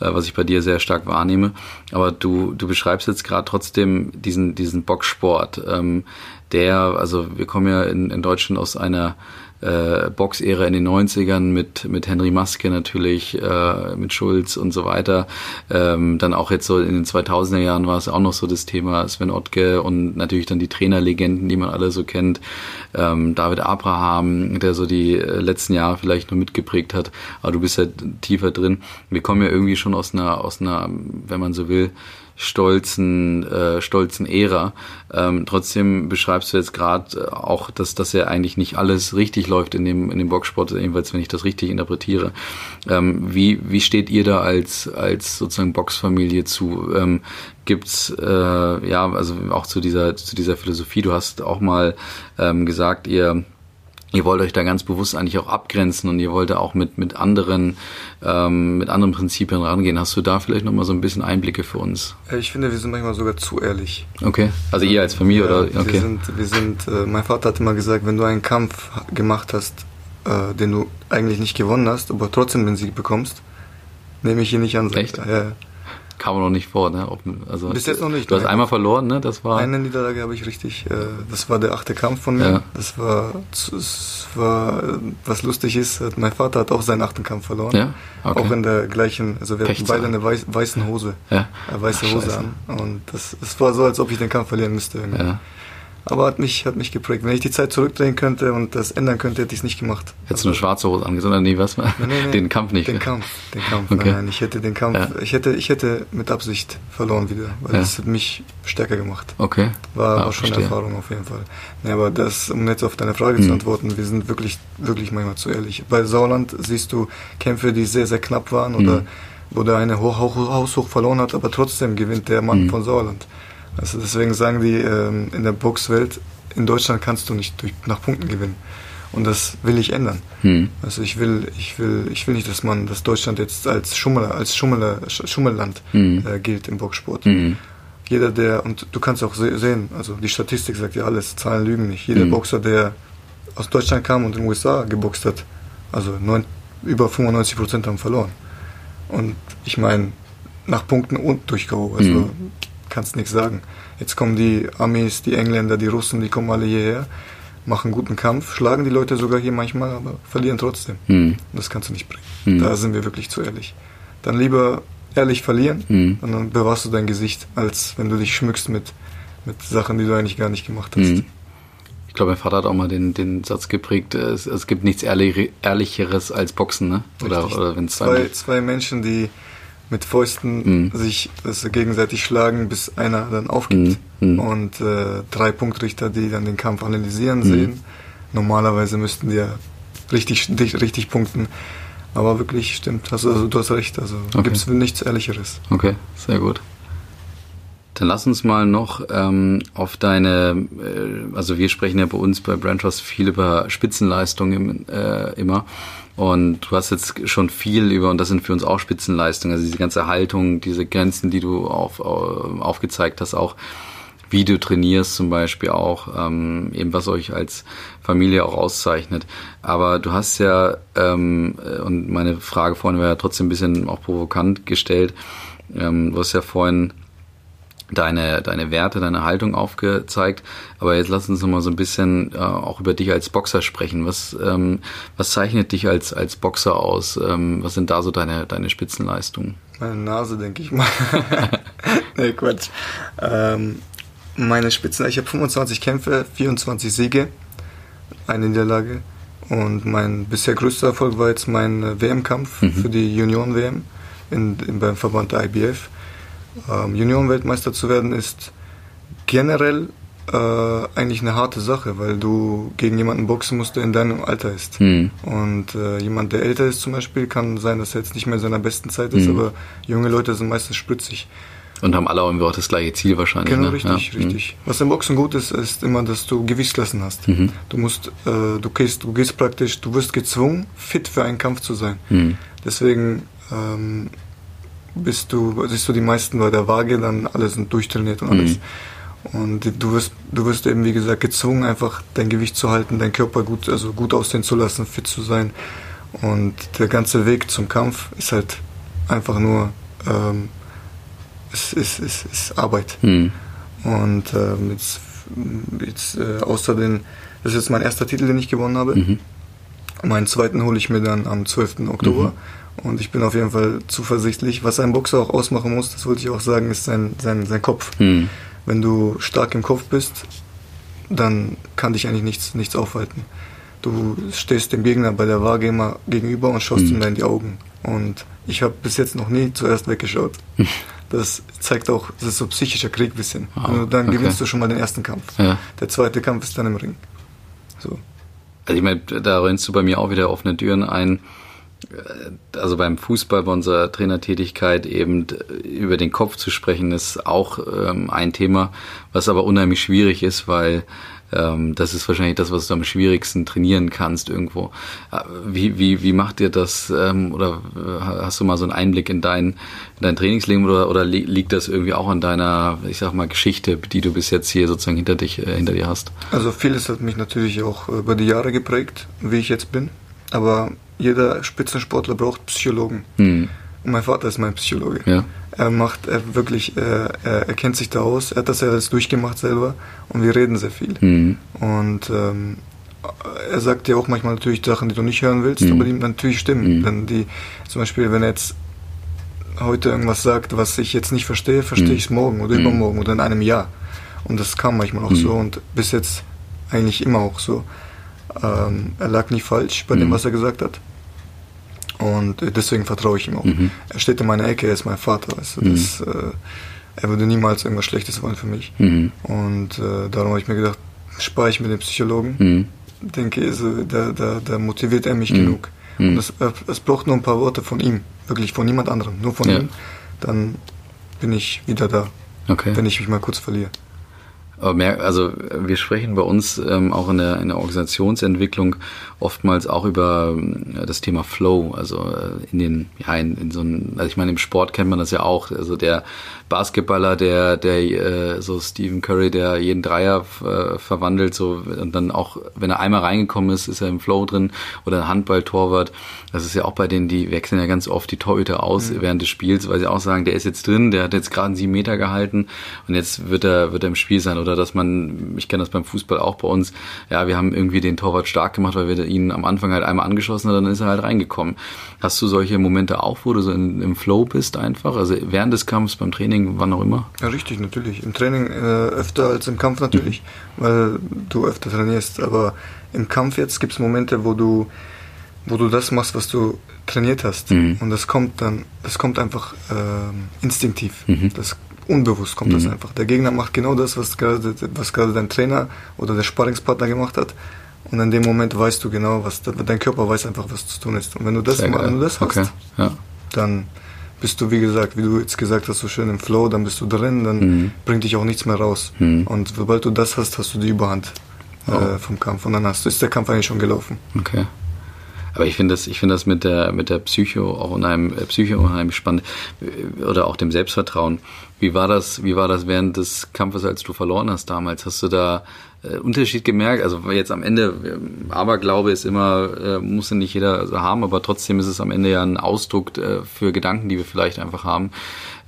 äh, was ich bei dir sehr stark wahrnehme. Aber du, du beschreibst jetzt gerade trotzdem diesen, diesen Boxsport, ähm, der, also wir kommen ja in, in Deutschland aus einer äh, Boxära in den 90ern mit, mit Henry Maske natürlich, äh, mit Schulz und so weiter. Ähm, dann auch jetzt so in den 2000er Jahren war es auch noch so das Thema Sven Ottke und natürlich dann die Trainerlegenden, die man alle so kennt. Ähm, David Abraham, der so die äh, letzten Jahre vielleicht nur mitgeprägt hat, aber du bist ja tiefer drin. Wir kommen ja irgendwie schon aus einer, aus einer, wenn man so will, stolzen, äh, stolzen Ära. Ähm, trotzdem beschreibst du jetzt gerade auch, dass, dass ja eigentlich nicht alles richtig läuft in dem, in dem Boxsport, jedenfalls wenn ich das richtig interpretiere. Ähm, wie, wie steht ihr da als, als sozusagen Boxfamilie zu? Ähm, gibt's äh, ja, also auch zu dieser, zu dieser Philosophie, du hast auch mal ähm, gesagt, ihr ihr wollt euch da ganz bewusst eigentlich auch abgrenzen und ihr wollt da auch mit mit anderen ähm, mit anderen Prinzipien rangehen. Hast du da vielleicht noch mal so ein bisschen Einblicke für uns? Äh, Ich finde, wir sind manchmal sogar zu ehrlich. Okay, also ihr als Familie Ja, oder okay? Wir sind, wir sind, äh, mein Vater hat immer gesagt, wenn du einen Kampf gemacht hast, äh, den du eigentlich nicht gewonnen hast, aber trotzdem den Sieg bekommst, nehme ich ihn nicht an. Echt? Ja, ja. Kam noch nicht vor, ne? Ob, also Bis jetzt noch nicht, Du hast nein. einmal verloren, ne? Das war Eine Niederlage habe ich richtig. Äh, das war der achte Kampf von mir. Ja. Das war, es war, äh, was lustig ist, äh, mein Vater hat auch seinen achten Kampf verloren. Ja? Okay. Auch in der gleichen, also wir hatten beide eine weiß, weißen Hose, ja. eine weiße Ach, Hose an. Und das, es war so, als ob ich den Kampf verlieren müsste. irgendwie. Ja. Aber hat mich, hat mich geprägt. Wenn ich die Zeit zurückdrehen könnte und das ändern könnte, hätte ich es nicht gemacht. Hättest du eine schwarze Hose angesehen oder nee, was? Nein, nein, nein. Den Kampf nicht. Den Kampf, den Kampf. Okay. Nein, ich hätte den Kampf, Ja. ich hätte, ich hätte mit Absicht verloren wieder, weil Ja. das hat mich stärker gemacht. Okay. War, Ah, war schon eine. Erfahrung auf jeden Fall. Nee, aber das, um jetzt auf deine Frage Mhm. zu antworten, wir sind wirklich, wirklich manchmal zu ehrlich. Bei Sauerland siehst du Kämpfe, die sehr, sehr knapp waren oder Mhm. wo der eine hoch, hoch, haushoch verloren hat, aber trotzdem gewinnt der Mann Mhm. von Sauerland. Also deswegen sagen die, ähm, in der Boxwelt, in Deutschland kannst du nicht durch, nach Punkten gewinnen. Und das will ich ändern. Hm. Also ich will, ich will, ich will nicht, dass man, dass Deutschland jetzt als Schummler, als Schummler, Sch- Schummelland Mhm. äh, gilt im Boxsport. Mhm. Jeder, der, und du kannst auch se sehen, also die Statistik sagt ja alles, Zahlen lügen nicht. Jeder Mhm. Boxer, der aus Deutschland kam und in den USA geboxt hat, also neun, über 95 Prozent haben verloren. Und ich meine, nach Punkten und durch K.O., also Mhm. Kannst nichts sagen. Jetzt kommen die Amis, die Engländer, die Russen, die kommen alle hierher, machen guten Kampf, schlagen die Leute sogar hier manchmal, aber verlieren trotzdem. Mhm. Und das kannst du nicht bringen. Mhm. Da sind wir wirklich zu ehrlich. Dann lieber ehrlich verlieren Mhm. und dann bewahrst du dein Gesicht, als wenn du dich schmückst mit, mit Sachen, die du eigentlich gar nicht gemacht hast. Mhm. Ich glaube, mein Vater hat auch mal den, den Satz geprägt, es, es gibt nichts Ehrlich, Ehrlicheres als Boxen, ne? Oder, Richtig. oder wenn zwei, zwei Menschen, die mit Fäusten Mhm. sich das gegenseitig schlagen, bis einer dann aufgibt. Mhm. Mhm. Und äh, drei Punktrichter, die dann den Kampf analysieren, Mhm. sehen. Normalerweise müssten die ja richtig, richtig, richtig punkten. Aber wirklich stimmt, also, also du hast recht, also Okay. gibt es nichts Ehrlicheres. Okay, sehr gut. Dann lass uns mal noch ähm, auf deine, äh, also wir sprechen ja bei uns bei Brand Trust viel über Spitzenleistungen im, äh, immer. Und du hast jetzt schon viel über, und das sind für uns auch Spitzenleistungen, also diese ganze Haltung, diese Grenzen, die du auf, au- aufgezeigt hast, auch wie du trainierst zum Beispiel auch, ähm, eben was euch als Familie auch auszeichnet. Aber du hast ja, ähm, äh, und meine Frage vorhin war ja trotzdem ein bisschen auch provokant gestellt, ähm, du hast ja vorhin deine, deine Werte, deine Haltung aufgezeigt. Aber jetzt lass uns noch mal so ein bisschen äh, auch über dich als Boxer sprechen. Was, ähm, was zeichnet dich als, als Boxer aus? Ähm, was sind da so deine, deine Spitzenleistungen? Meine Nase, denke ich mal. nee, Quatsch. Ähm, meine Spitzen, ich habe 25 Kämpfe, 24 Siege, eine Niederlage. Und mein bisher größter Erfolg war jetzt mein äh, WM-Kampf Mhm. für die Union-WM in, in, beim Verband der IBF. Ähm, Union-Weltmeister zu werden ist generell äh, eigentlich eine harte Sache, weil du gegen jemanden boxen musst, der in deinem Alter ist. Hm. Und äh, jemand, der älter ist zum Beispiel, kann sein, dass er jetzt nicht mehr in seiner besten Zeit ist, Mhm. aber junge Leute sind meistens spritzig. Und haben alle irgendwie auch das gleiche Ziel wahrscheinlich. Genau, ne? richtig, ja. richtig. Was im Boxen gut ist, ist immer, dass du Gewichtsklassen hast. Mhm. Du musst, äh, du gehst, du gehst praktisch, du wirst gezwungen, fit für einen Kampf zu sein. Mhm. Deswegen ähm, bist du, siehst du die meisten bei der Waage, dann alle sind durchtrainiert und alles. Und du wirst, du wirst eben, wie gesagt, gezwungen, einfach dein Gewicht zu halten, deinen Körper gut, also gut aussehen zu lassen, fit zu sein. Und der ganze Weg zum Kampf ist halt einfach nur, ähm, es ist, ist, ist Arbeit. Mhm. Und ähm, jetzt, jetzt äh, außer den, das ist jetzt mein erster Titel, den ich gewonnen habe. Mhm. Meinen zweiten hole ich mir dann am 12. Oktober. Und ich bin auf jeden Fall zuversichtlich. Was ein Boxer auch ausmachen muss, das wollte ich auch sagen, ist sein, sein, sein Kopf. Mhm. Wenn du stark im Kopf bist, dann kann dich eigentlich nichts, nichts aufhalten. Du stehst dem Gegner bei der Waage immer gegenüber und schaust Mhm. ihm dann in die Augen. Und ich habe bis jetzt noch nie zuerst weggeschaut. Das zeigt auch, das ist so psychischer Krieg ein bisschen. Wow, Nur dann okay. gewinnst du schon mal den ersten Kampf. Ja. Der zweite Kampf ist dann im Ring. So. Also ich meine, da rennst du bei mir auch wieder offene Türen ein. Äh, Also beim Fußball, bei unserer Trainertätigkeit eben über den Kopf zu sprechen, ist auch ähm, ein Thema, was aber unheimlich schwierig ist, weil ähm, das ist wahrscheinlich das, was du am schwierigsten trainieren kannst irgendwo. Äh, Wie, wie, wie macht dir das ähm, oder äh, hast du mal so einen Einblick in dein, in dein Trainingsleben oder, oder li liegt das irgendwie auch an deiner, ich sag mal, Geschichte, die du bis jetzt hier sozusagen hinter dich, äh, hinter dir hast? Also vieles hat mich natürlich auch über die Jahre geprägt, wie ich jetzt bin. Aber jeder Spitzensportler braucht Psychologen. Hm. Und mein Vater ist mein Psychologe. Ja. Er macht, er wirklich, er, er, er kennt sich da aus, er hat das ja alles durchgemacht selber und wir reden sehr viel. Hm. Und ähm, er sagt dir auch manchmal natürlich Sachen, die du nicht hören willst, Mhm. aber die natürlich stimmen. Mhm. Denn die, zum Beispiel, wenn er jetzt heute irgendwas sagt, was ich jetzt nicht verstehe, verstehe Mhm. ich es morgen oder Mhm. übermorgen oder in einem Jahr. Und das kam manchmal auch mhm. so und bis jetzt eigentlich immer auch so. Ähm, er lag nie falsch bei dem, mhm. was er gesagt hat. Und deswegen vertraue ich ihm auch. Mhm. Er steht in meiner Ecke, er ist mein Vater. Weißt du, mhm. das, äh, er würde niemals irgendwas Schlechtes wollen für mich. Mhm. Und äh, darum habe ich mir gedacht, spare ich mit dem Psychologen. Mhm. Denke, also, da, da, da motiviert er mich mhm. genug. Und es, es braucht nur ein paar Worte von ihm. Wirklich von niemand anderem, nur von ja. ihm. Dann bin ich wieder da. Okay. Wenn ich mich mal kurz verliere. Also wir sprechen bei uns ähm, auch in der, in der Organisationsentwicklung oftmals auch über äh, das Thema Flow, also äh, in den, ja, in, in so einem, also ich meine, im Sport kennt man das ja auch, also der Basketballer, der, der äh, so Stephen Curry, der jeden Dreier äh, verwandelt, so und dann auch, wenn er einmal reingekommen ist, ist er im Flow drin oder ein Handballtorwart. Das ist ja auch bei denen, die wechseln ja ganz oft die Torhüter aus mhm. während des Spiels, weil sie auch sagen, der ist jetzt drin, der hat jetzt gerade einen sieben Meter gehalten und jetzt wird er, wird er im Spiel sein. Oder dass man, ich kenne das beim Fußball auch bei uns, ja, wir haben irgendwie den Torwart stark gemacht, weil wir ihn am Anfang halt einmal angeschossen haben, dann ist er halt reingekommen. Hast du solche Momente auch, wo du so in, im Flow bist einfach? Also während des Kampfs, beim Training, wann auch immer? Ja, richtig, natürlich. Im Training äh, öfter als im Kampf natürlich, mhm. weil du öfter trainierst. Aber im Kampf jetzt gibt es Momente, wo du, wo du das machst, was du trainiert hast. Mhm. Und das kommt dann, das kommt einfach äh, instinktiv. Mhm. Das unbewusst kommt das mhm. einfach. Der Gegner macht genau das, was gerade, was gerade dein Trainer oder der Sparringspartner gemacht hat. Und in dem Moment weißt du genau, was dein Körper weiß einfach, was zu tun ist. Und wenn du das, wenn du das hast, okay. ja. dann bist du, wie gesagt, wie du jetzt gesagt hast, so schön im Flow, dann bist du drin, dann mhm. bringt dich auch nichts mehr raus. Mhm. Und sobald du das hast, hast du die Überhand äh, oh. äh, vom Kampf. Und dann hast, ist der Kampf eigentlich schon gelaufen. Okay. Aber ich finde das, ich finde das mit der, mit der Psycho auch unheimlich, äh, Psycho unheimlich spannend. Oder auch dem Selbstvertrauen. Wie war das, wie war das während des Kampfes, als du verloren hast damals? Hast du da äh, Unterschied gemerkt? Also jetzt am Ende, äh, Aberglaube ist immer, äh, muss ja nicht jeder so haben, aber trotzdem ist es am Ende ja ein Ausdruck äh, für Gedanken, die wir vielleicht einfach haben.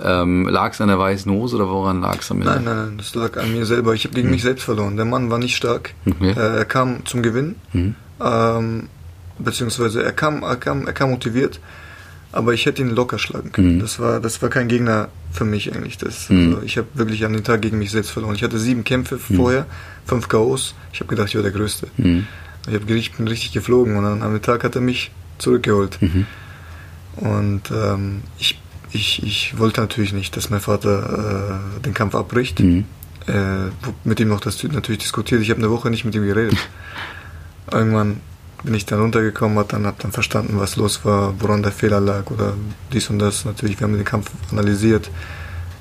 Ähm, lag es an der weißen Hose oder woran lag es am Ende? Nein, nein, nein, das lag an mir selber. Ich habe gegen hm. mich selbst verloren. Der Mann war nicht stark. Okay. Äh, er kam zum Gewinn, hm. ähm, beziehungsweise er kam, er kam, er kam motiviert aber ich hätte ihn locker schlagen können. Mhm. Das war, das war kein Gegner für mich eigentlich. Das, mhm. also ich habe wirklich an den Tag gegen mich selbst verloren. Ich hatte sieben Kämpfe mhm. vorher, fünf KOs. Ich habe gedacht, ich war der Größte. Mhm. Ich, hab, bin richtig geflogen und dann am Tag hat er mich zurückgeholt. Mhm. Und ähm, ich, ich, ich wollte natürlich nicht, dass mein Vater äh, den Kampf abbricht. Mhm. Äh, mit ihm noch das natürlich diskutiert. Ich habe eine Woche nicht mit ihm geredet. Irgendwann bin ich dann runtergekommen, hat dann, hab dann verstanden, was los war, woran der Fehler lag oder dies und das. Natürlich, wir haben den Kampf analysiert,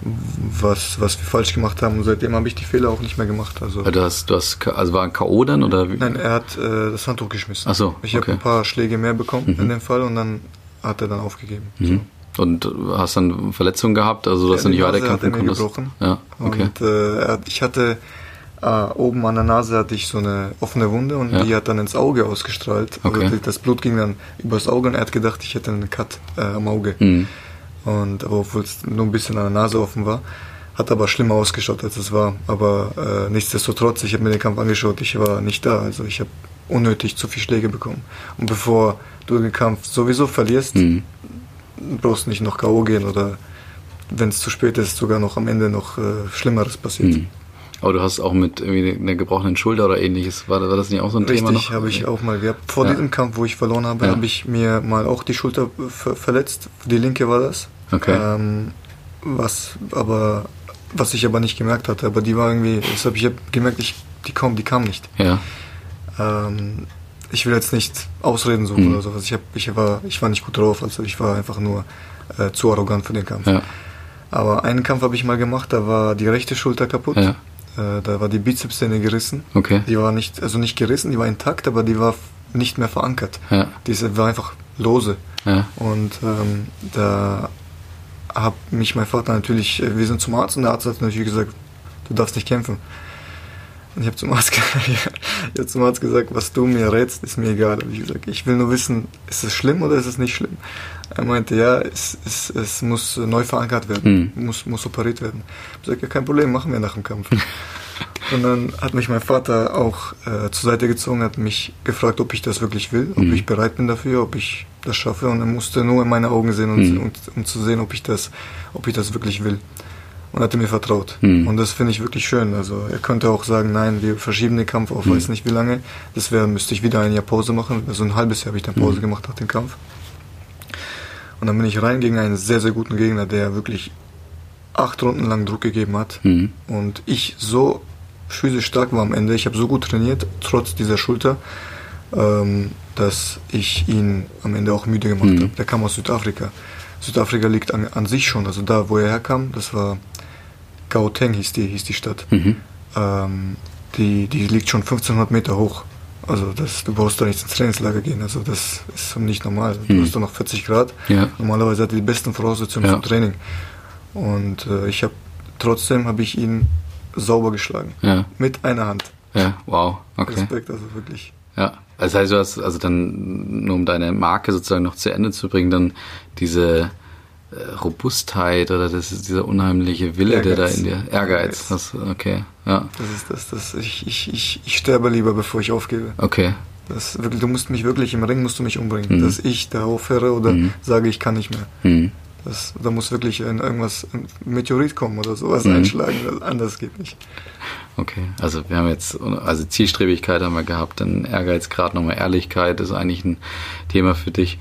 was, was wir falsch gemacht haben und seitdem habe ich die Fehler auch nicht mehr gemacht. Also, du hast, du hast, also war ein K.O. dann oder wie? Nein, er hat äh, das Handtuch geschmissen. Ach so, ich okay. habe ein paar Schläge mehr bekommen mhm. in dem Fall und dann hat er dann aufgegeben. Mhm. So. Und hast dann Verletzungen gehabt, also dass ja, du nicht weiterkämpfen konntest? gebrochen. Ja, okay. Und äh, ich hatte Uh, oben an der Nase hatte ich so eine offene Wunde und ja. die hat dann ins Auge ausgestrahlt. Also okay. Also das Blut ging dann übers Auge und er hat gedacht, ich hätte einen Cut äh, am Auge. Mhm. Und obwohl es nur ein bisschen an der Nase offen war, hat aber schlimmer ausgeschaut, als es war. Aber äh, nichtsdestotrotz, ich habe mir den Kampf angeschaut, ich war nicht da. Also ich habe unnötig zu viel Schläge bekommen. Und bevor du den Kampf sowieso verlierst, mhm. brauchst du nicht noch K.O. gehen oder wenn es zu spät ist, sogar noch am Ende noch äh, Schlimmeres passiert. Mhm. Aber du hast auch mit irgendwie einer gebrochenen Schulter oder ähnliches, war, war das nicht auch so ein Richtig, Thema Richtig, habe ich auch mal gehabt. Vor ja. diesem Kampf, wo ich verloren habe, ja. habe ich mir mal auch die Schulter ver verletzt. Die linke war das. Okay. Ähm, was aber was ich aber nicht gemerkt hatte, aber die war irgendwie, das habe ich gemerkt, ich, die kam, die kam nicht. Ja. Ähm, ich will jetzt nicht Ausreden suchen mhm. oder sowas. Ich, hab, ich, war, ich war nicht gut drauf, also ich war einfach nur äh, zu arrogant für den Kampf. Ja. Aber einen Kampf habe ich mal gemacht, da war die rechte Schulter kaputt. Ja. Äh, da war die Bizepssehne gerissen. Okay. Die war nicht, also nicht gerissen, die war intakt, aber die war nicht mehr verankert. Ja. Die war einfach lose. Ja. Und ähm, da hat mich mein Vater natürlich, äh, wir sind zum Arzt und der Arzt hat natürlich gesagt, du darfst nicht kämpfen. Und ich habe zum, Arzt, hab zum Arzt gesagt, was du mir rätst, ist mir egal. Hab ich gesagt, ich will nur wissen, ist es schlimm oder ist es nicht schlimm? Er meinte, ja, es, es, es muss neu verankert werden, hm. muss, muss operiert werden. Ich gesagt, ja, kein Problem, machen wir nach dem Kampf. Und dann hat mich mein Vater auch äh, zur Seite gezogen, hat mich gefragt, ob ich das wirklich will, ob mhm. ich bereit bin dafür, ob ich das schaffe. Und er musste nur in meine Augen sehen, und, mhm. um, um, zu sehen, ob ich das, ob ich das wirklich will. und hatte mir vertraut. Mhm. Und das finde ich wirklich schön. Also er könnte auch sagen, nein, wir verschieben den Kampf auf mhm. weiß nicht wie lange. Das wäre, müsste ich wieder ein Jahr Pause machen. Also ein halbes Jahr habe ich dann Pause mhm. gemacht nach dem Kampf. Und dann bin ich rein gegen einen sehr, sehr guten Gegner, der wirklich acht Runden lang Druck gegeben hat. Mhm. Und ich so physisch stark war am Ende. Ich habe so gut trainiert, trotz dieser Schulter, ähm, dass ich ihn am Ende auch müde gemacht mhm. habe. Der kam aus Südafrika. Südafrika liegt an, an, sich schon, also da, wo er herkam, das war Gauteng hieß die, hieß die Stadt. Mhm. Ähm, die, die liegt schon 1500 Meter hoch. Also das, du brauchst da nicht ins Trainingslager gehen. Also das ist nicht normal. Du mhm. hast da noch 40 Grad. Ja. Normalerweise hat er die besten Voraussetzungen ja. zum Training. Und äh, ich habe trotzdem habe ich ihn sauber geschlagen. Ja. Mit einer Hand. Ja, wow. Okay. Respekt, also wirklich. Ja. Das heißt, du hast, also dann, nur um deine Marke sozusagen noch zu Ende zu bringen, dann diese Robustheit oder das ist dieser unheimliche Wille, Ehrgeiz. der da in dir Ehrgeiz. Das, okay, ja. Das ist das, das ich, ich, ich, ich sterbe lieber, bevor ich aufgebe. Okay. Das wirklich, du musst mich wirklich im Ring musst du mich umbringen, mhm. dass ich da aufhöre oder mhm. sage, ich kann nicht mehr. Mhm. Das, da muss wirklich ein, irgendwas, ein Meteorit kommen oder sowas mhm. einschlagen, anders geht nicht. Okay, also wir haben jetzt, also Zielstrebigkeit haben wir gehabt, dann Ehrgeiz, gerade nochmal Ehrlichkeit ist eigentlich ein Thema für dich.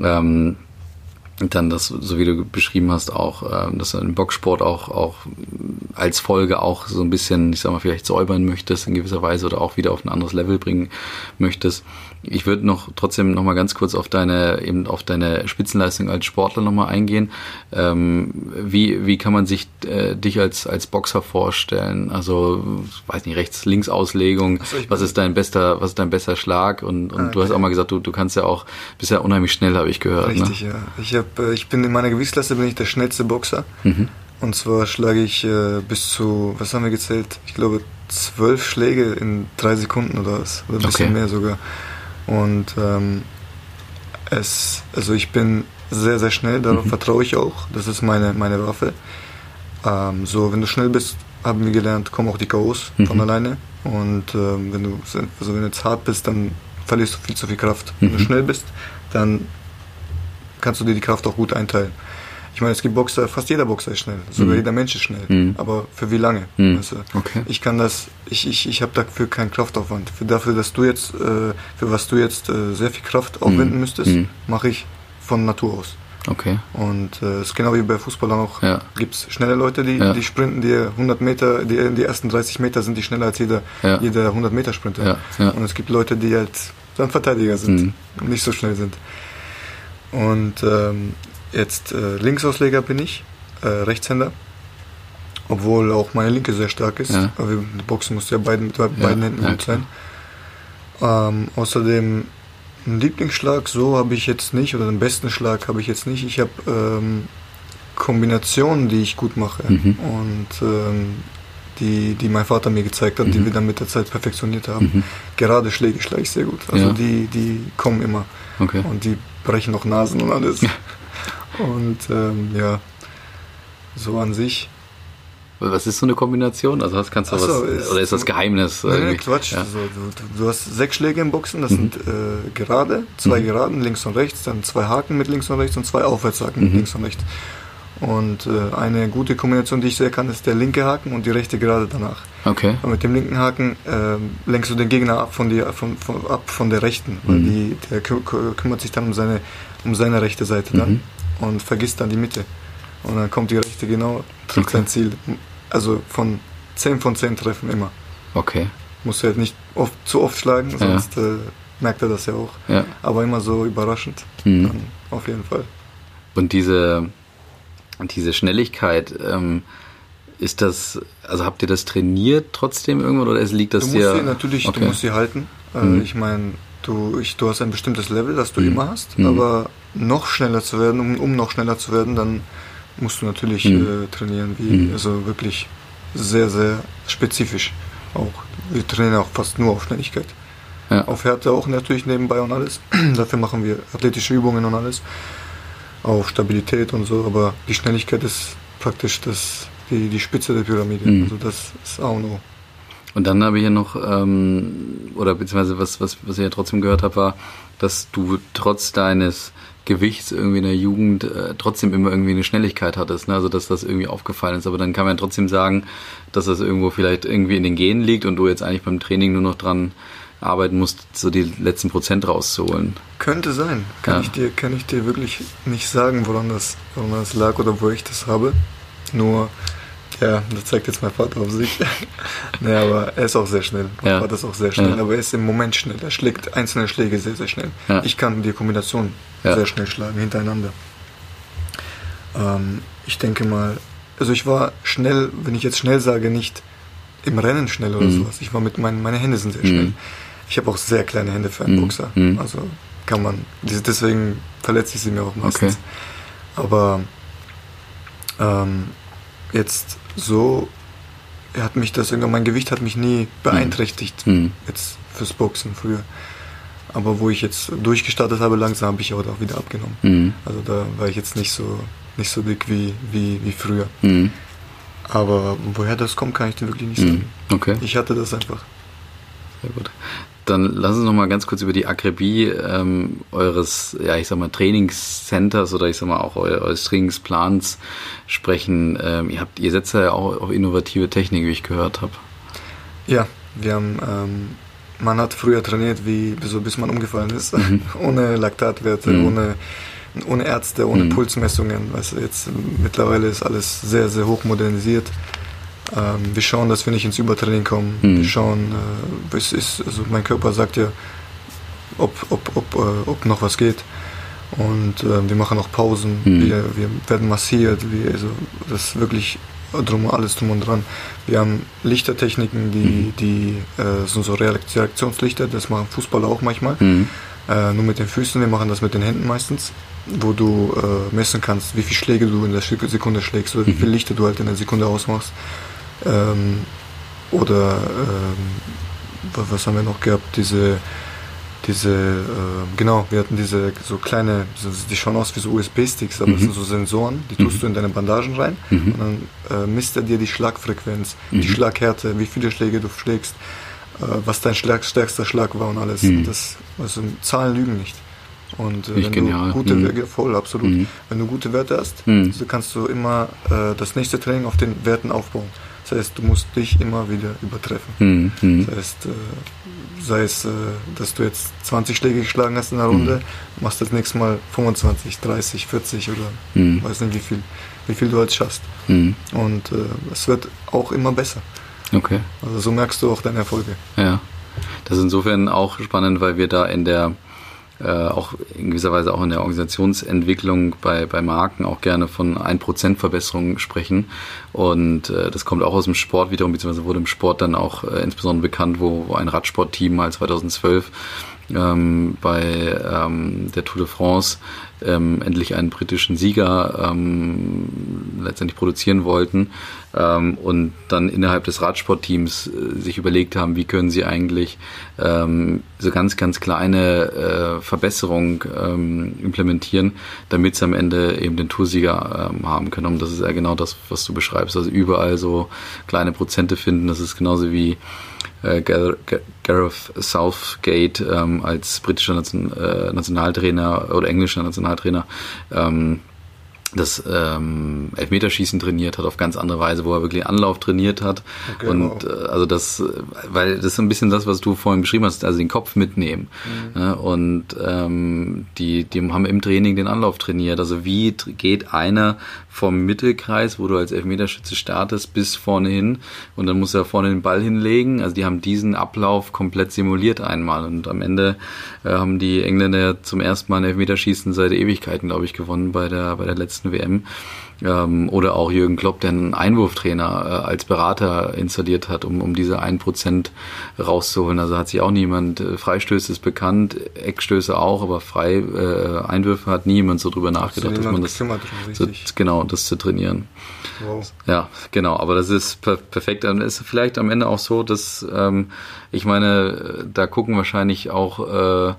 Ähm, dann das, so wie du beschrieben hast, auch, äh, dass du im Boxsport auch, auch als Folge auch so ein bisschen, ich sag mal, vielleicht säubern möchtest in gewisser Weise oder auch wieder auf ein anderes Level bringen möchtest. Ich würde noch trotzdem noch mal ganz kurz auf deine eben auf deine Spitzenleistung als Sportler noch mal eingehen. Ähm, wie wie kann man sich äh, dich als als Boxer vorstellen? Also weiß nicht rechts links Auslegung. So, was ist dein bester was ist dein bester Schlag? Und, und ah, okay. du hast auch mal gesagt, du du kannst ja auch bist ja unheimlich schnell, habe ich gehört. Ne? Richtig, ne? ja. Ich habe äh, ich bin in meiner Gewichtsklasse bin ich der schnellste Boxer. Mhm. Und zwar schlage ich äh, bis zu was haben wir gezählt? Ich glaube zwölf Schläge in drei Sekunden oder was oder ein bisschen okay. mehr sogar. Und ähm, es, also ich bin sehr, sehr schnell, darauf mhm. vertraue ich auch. Das ist meine, meine Waffe. Ähm, so, wenn du schnell bist, haben wir gelernt, kommen auch die K.O.s mhm. von alleine. Und ähm, wenn du also wenn du jetzt hart bist, dann verlierst du viel zu viel Kraft. Mhm. Wenn du mhm. schnell bist, dann kannst du dir die Kraft auch gut einteilen. Ich meine, es gibt Boxer, fast jeder Boxer ist schnell, sogar mhm. jeder Mensch ist schnell. Mhm. Aber für wie lange? Mhm. Weißt du? okay. Ich kann das, ich, ich, ich habe dafür keinen Kraftaufwand. Für dafür, dass du jetzt, äh, für was du jetzt äh, sehr viel Kraft aufwenden mhm. müsstest, mhm. mache ich von Natur aus. Okay. Und es äh, ist genau wie bei Fußballern auch. Ja. Gibt es schnelle Leute, die, ja. die sprinten, die 100 Meter, die, die ersten 30 Meter sind die schneller als jeder, ja. jeder 100 Meter Sprinter. Ja. Und es gibt Leute, die halt dann Verteidiger sind mhm. und nicht so schnell sind. Und ähm, Jetzt äh, Linksausleger bin ich, äh, Rechtshänder. Obwohl auch meine Linke sehr stark ist. Ja. Aber Boxen muss ja beiden, mit beiden ja, Händen gut sein. Ähm, außerdem einen Lieblingsschlag, so habe ich jetzt nicht, oder den besten Schlag habe ich jetzt nicht. Ich habe ähm, Kombinationen, die ich gut mache mhm. und ähm, die, die mein Vater mir gezeigt hat, mhm. die wir dann mit der Zeit perfektioniert haben. Mhm. Gerade Schläge schlage ich sehr gut. Also ja. die, die kommen immer. Okay. Und die brechen noch Nasen und alles. Und ähm, ja, so an sich. Was ist so eine Kombination? Also was kannst du so, was ist, oder ist das Geheimnis? Nein, nee, Quatsch. Ja. Also, du, du, hast sechs Schläge im Boxen, das mhm. sind äh, gerade, zwei mhm. geraden links und rechts, dann zwei Haken mit links und rechts und zwei Aufwärtshaken mhm. mit links und rechts. Und äh, eine gute Kombination, die ich sehr kann, ist der linke Haken und die rechte gerade danach. Okay. Und mit dem linken Haken äh, lenkst du den Gegner ab von, dir, von, von, ab von der rechten, weil mhm. die, der kümmert sich dann um seine, um seine rechte Seite dann. Und vergisst dann die Mitte. Und dann kommt die rechte genau, trifft okay. sein Ziel. Also von 10 von 10 Treffen immer. Okay. Muss halt nicht oft, zu oft schlagen, sonst ja. äh, merkt er das ja auch. Ja. Aber immer so überraschend. Mhm. Dann auf jeden Fall. Und diese, diese Schnelligkeit, ähm, ist das, also habt ihr das trainiert trotzdem irgendwann oder liegt das du musst dir? Sie natürlich, okay. du musst sie halten. Äh, mhm. Ich meine, du, ich, du hast ein bestimmtes Level, das du mhm. immer hast, mhm. aber noch schneller zu werden, um, um noch schneller zu werden, dann musst du natürlich mhm. äh, trainieren, wie, mhm. also wirklich sehr, sehr spezifisch auch. Wir trainieren auch fast nur auf Schnelligkeit. Ja. Auf Härte auch natürlich nebenbei und alles. Dafür machen wir athletische Übungen und alles. Auf Stabilität und so, aber die Schnelligkeit ist praktisch das, die, die Spitze der Pyramide. Mhm. Also das ist A und O. Und dann habe ich ja noch, ähm, oder beziehungsweise was, was, was ich ja trotzdem gehört habe, war, dass du trotz deines Gewichts irgendwie in der Jugend äh, trotzdem immer irgendwie eine Schnelligkeit hattest, ne? also dass das irgendwie aufgefallen ist. Aber dann kann man ja trotzdem sagen, dass das irgendwo vielleicht irgendwie in den Genen liegt und du jetzt eigentlich beim Training nur noch dran arbeiten musst, so die letzten Prozent rauszuholen. Könnte sein. Kann, ja. ich, dir, kann ich dir wirklich nicht sagen, woran das, woran das lag oder wo ich das habe. Nur, ja, das zeigt jetzt mein Vater auf sich. nee, aber er ist auch sehr schnell. Mein ja. Vater ist auch sehr schnell, ja. aber er ist im Moment schnell. Er schlägt einzelne Schläge sehr, sehr schnell. Ja. Ich kann die Kombination sehr schnell schlagen, hintereinander. Ähm, ich denke mal, also ich war schnell, wenn ich jetzt schnell sage, nicht im Rennen schnell oder mhm. sowas. Ich war mit meinen, meine Hände sind sehr schnell. Mhm. Ich habe auch sehr kleine Hände für einen mhm. Boxer. Mhm. Also kann man, deswegen verletze ich sie mir auch meistens. Okay. Aber ähm, jetzt so hat mich das irgendwann, mein Gewicht hat mich nie beeinträchtigt, mhm. jetzt fürs Boxen früher. Aber wo ich jetzt durchgestartet habe, langsam habe ich auch wieder abgenommen. Mhm. Also da war ich jetzt nicht so, nicht so dick wie, wie, wie früher. Mhm. Aber woher das kommt, kann ich dir wirklich nicht sagen. Okay. Ich hatte das einfach. Sehr gut. Dann lass uns noch mal ganz kurz über die Akribie ähm, eures, ja ich sag mal Trainingscenters oder ich sag mal auch eures Trainingsplans sprechen. Ähm, ihr habt, ihr setzt ja auch auf innovative Technik, wie ich gehört habe. Ja, wir haben, ähm, man hat früher trainiert, wie so bis man umgefallen ist, mhm. ohne Laktatwerte, mhm. ohne ohne Ärzte, ohne mhm. Pulsmessungen. Weißt du, jetzt mittlerweile ist alles sehr, sehr hoch modernisiert. Ähm, wir schauen, dass wir nicht ins Übertraining kommen. Mhm. Wir schauen, äh, es ist, also mein Körper sagt ja, ob, ob, ob, äh, ob noch was geht. Und äh, wir machen auch Pausen, mhm. wir, wir werden massiert, wir, also das ist wirklich drum, alles drum und dran. Wir haben Lichtertechniken, die, mhm. die äh, sind so Reaktionslichter, das machen Fußballer auch manchmal. Mhm. Äh, nur mit den Füßen, wir machen das mit den Händen meistens wo du äh, messen kannst, wie viele Schläge du in der Sekunde schlägst oder wie viele Lichter du halt in der Sekunde ausmachst. Ähm, oder ähm, was haben wir noch gehabt? Diese, diese, äh, genau, wir hatten diese so kleine, die schauen aus wie so USB-Sticks, aber mhm. das sind so Sensoren, die tust mhm. du in deine Bandagen rein mhm. und dann äh, misst er dir die Schlagfrequenz, die mhm. Schlaghärte, wie viele Schläge du schlägst, äh, was dein stärkster Schlag war und alles. Mhm. Das, also Zahlen lügen nicht. Und äh, wenn genial. du gute mhm. Werte, voll, absolut. Mhm. Wenn du gute Werte hast, mhm. so kannst du immer äh, das nächste Training auf den Werten aufbauen. Das heißt, du musst dich immer wieder übertreffen. Mhm. mhm. Das heißt, äh, sei es, äh, dass du jetzt 20 Schläge geschlagen hast in einer Runde, mhm. machst das nächste Mal 25, 30, 40 oder mhm. weiß nicht wie viel, wie viel du halt schaffst. Und äh, es wird auch immer besser. Okay. Also so merkst du auch deine Erfolge. Ja. Das ist insofern auch spannend, weil wir da in der äh, auch in gewisser Weise auch in der Organisationsentwicklung bei, bei Marken auch gerne von 1% Verbesserungen sprechen. Und äh, das kommt auch aus dem Sport wiederum, beziehungsweise wurde im Sport dann auch äh, insbesondere bekannt, wo, wo ein Radsportteam mal 2012 ähm, bei ähm, der Tour de France ähm, endlich einen britischen Sieger ähm, letztendlich produzieren wollten ähm, und dann innerhalb des Radsportteams äh, sich überlegt haben, wie können sie eigentlich ähm, so ganz, ganz kleine äh, Verbesserungen ähm, implementieren, damit sie am Ende eben den Toursieger ähm, haben können. Und das ist ja genau das, was du beschreibst. Also überall so kleine Prozente finden. Das ist genauso wie äh, Gareth Southgate ähm, als britischer Nation, äh, Nationaltrainer oder englischer Nationaltrainer ähm, das ähm, Elfmeterschießen trainiert hat auf ganz andere Weise, wo er wirklich Anlauf trainiert hat. Okay, und äh, also das, weil das ist ein bisschen das, was du vorhin beschrieben hast, also den Kopf mitnehmen. Mhm. Ja, und ähm, die, die haben im Training den Anlauf trainiert. Also wie geht einer vom Mittelkreis, wo du als Elfmeterschütze startest, bis vorne hin und dann muss er vorne den Ball hinlegen. Also die haben diesen Ablauf komplett simuliert einmal und am Ende äh, haben die Engländer zum ersten Mal ein Elfmeterschießen seit Ewigkeiten, glaube ich, gewonnen bei der bei der letzten WM. Ähm, oder auch Jürgen Klopp, der einen Einwurftrainer äh, als Berater installiert hat, um, um diese ein Prozent rauszuholen. Also hat sich auch niemand, äh, Freistöße ist bekannt, Eckstöße auch, aber frei äh, Einwürfe hat niemand so drüber nachgedacht, dass man das so, genau das zu trainieren. Wow. Ja, genau, aber das ist per perfekt. Dann ist vielleicht am Ende auch so, dass ähm, ich meine, da gucken wahrscheinlich auch äh,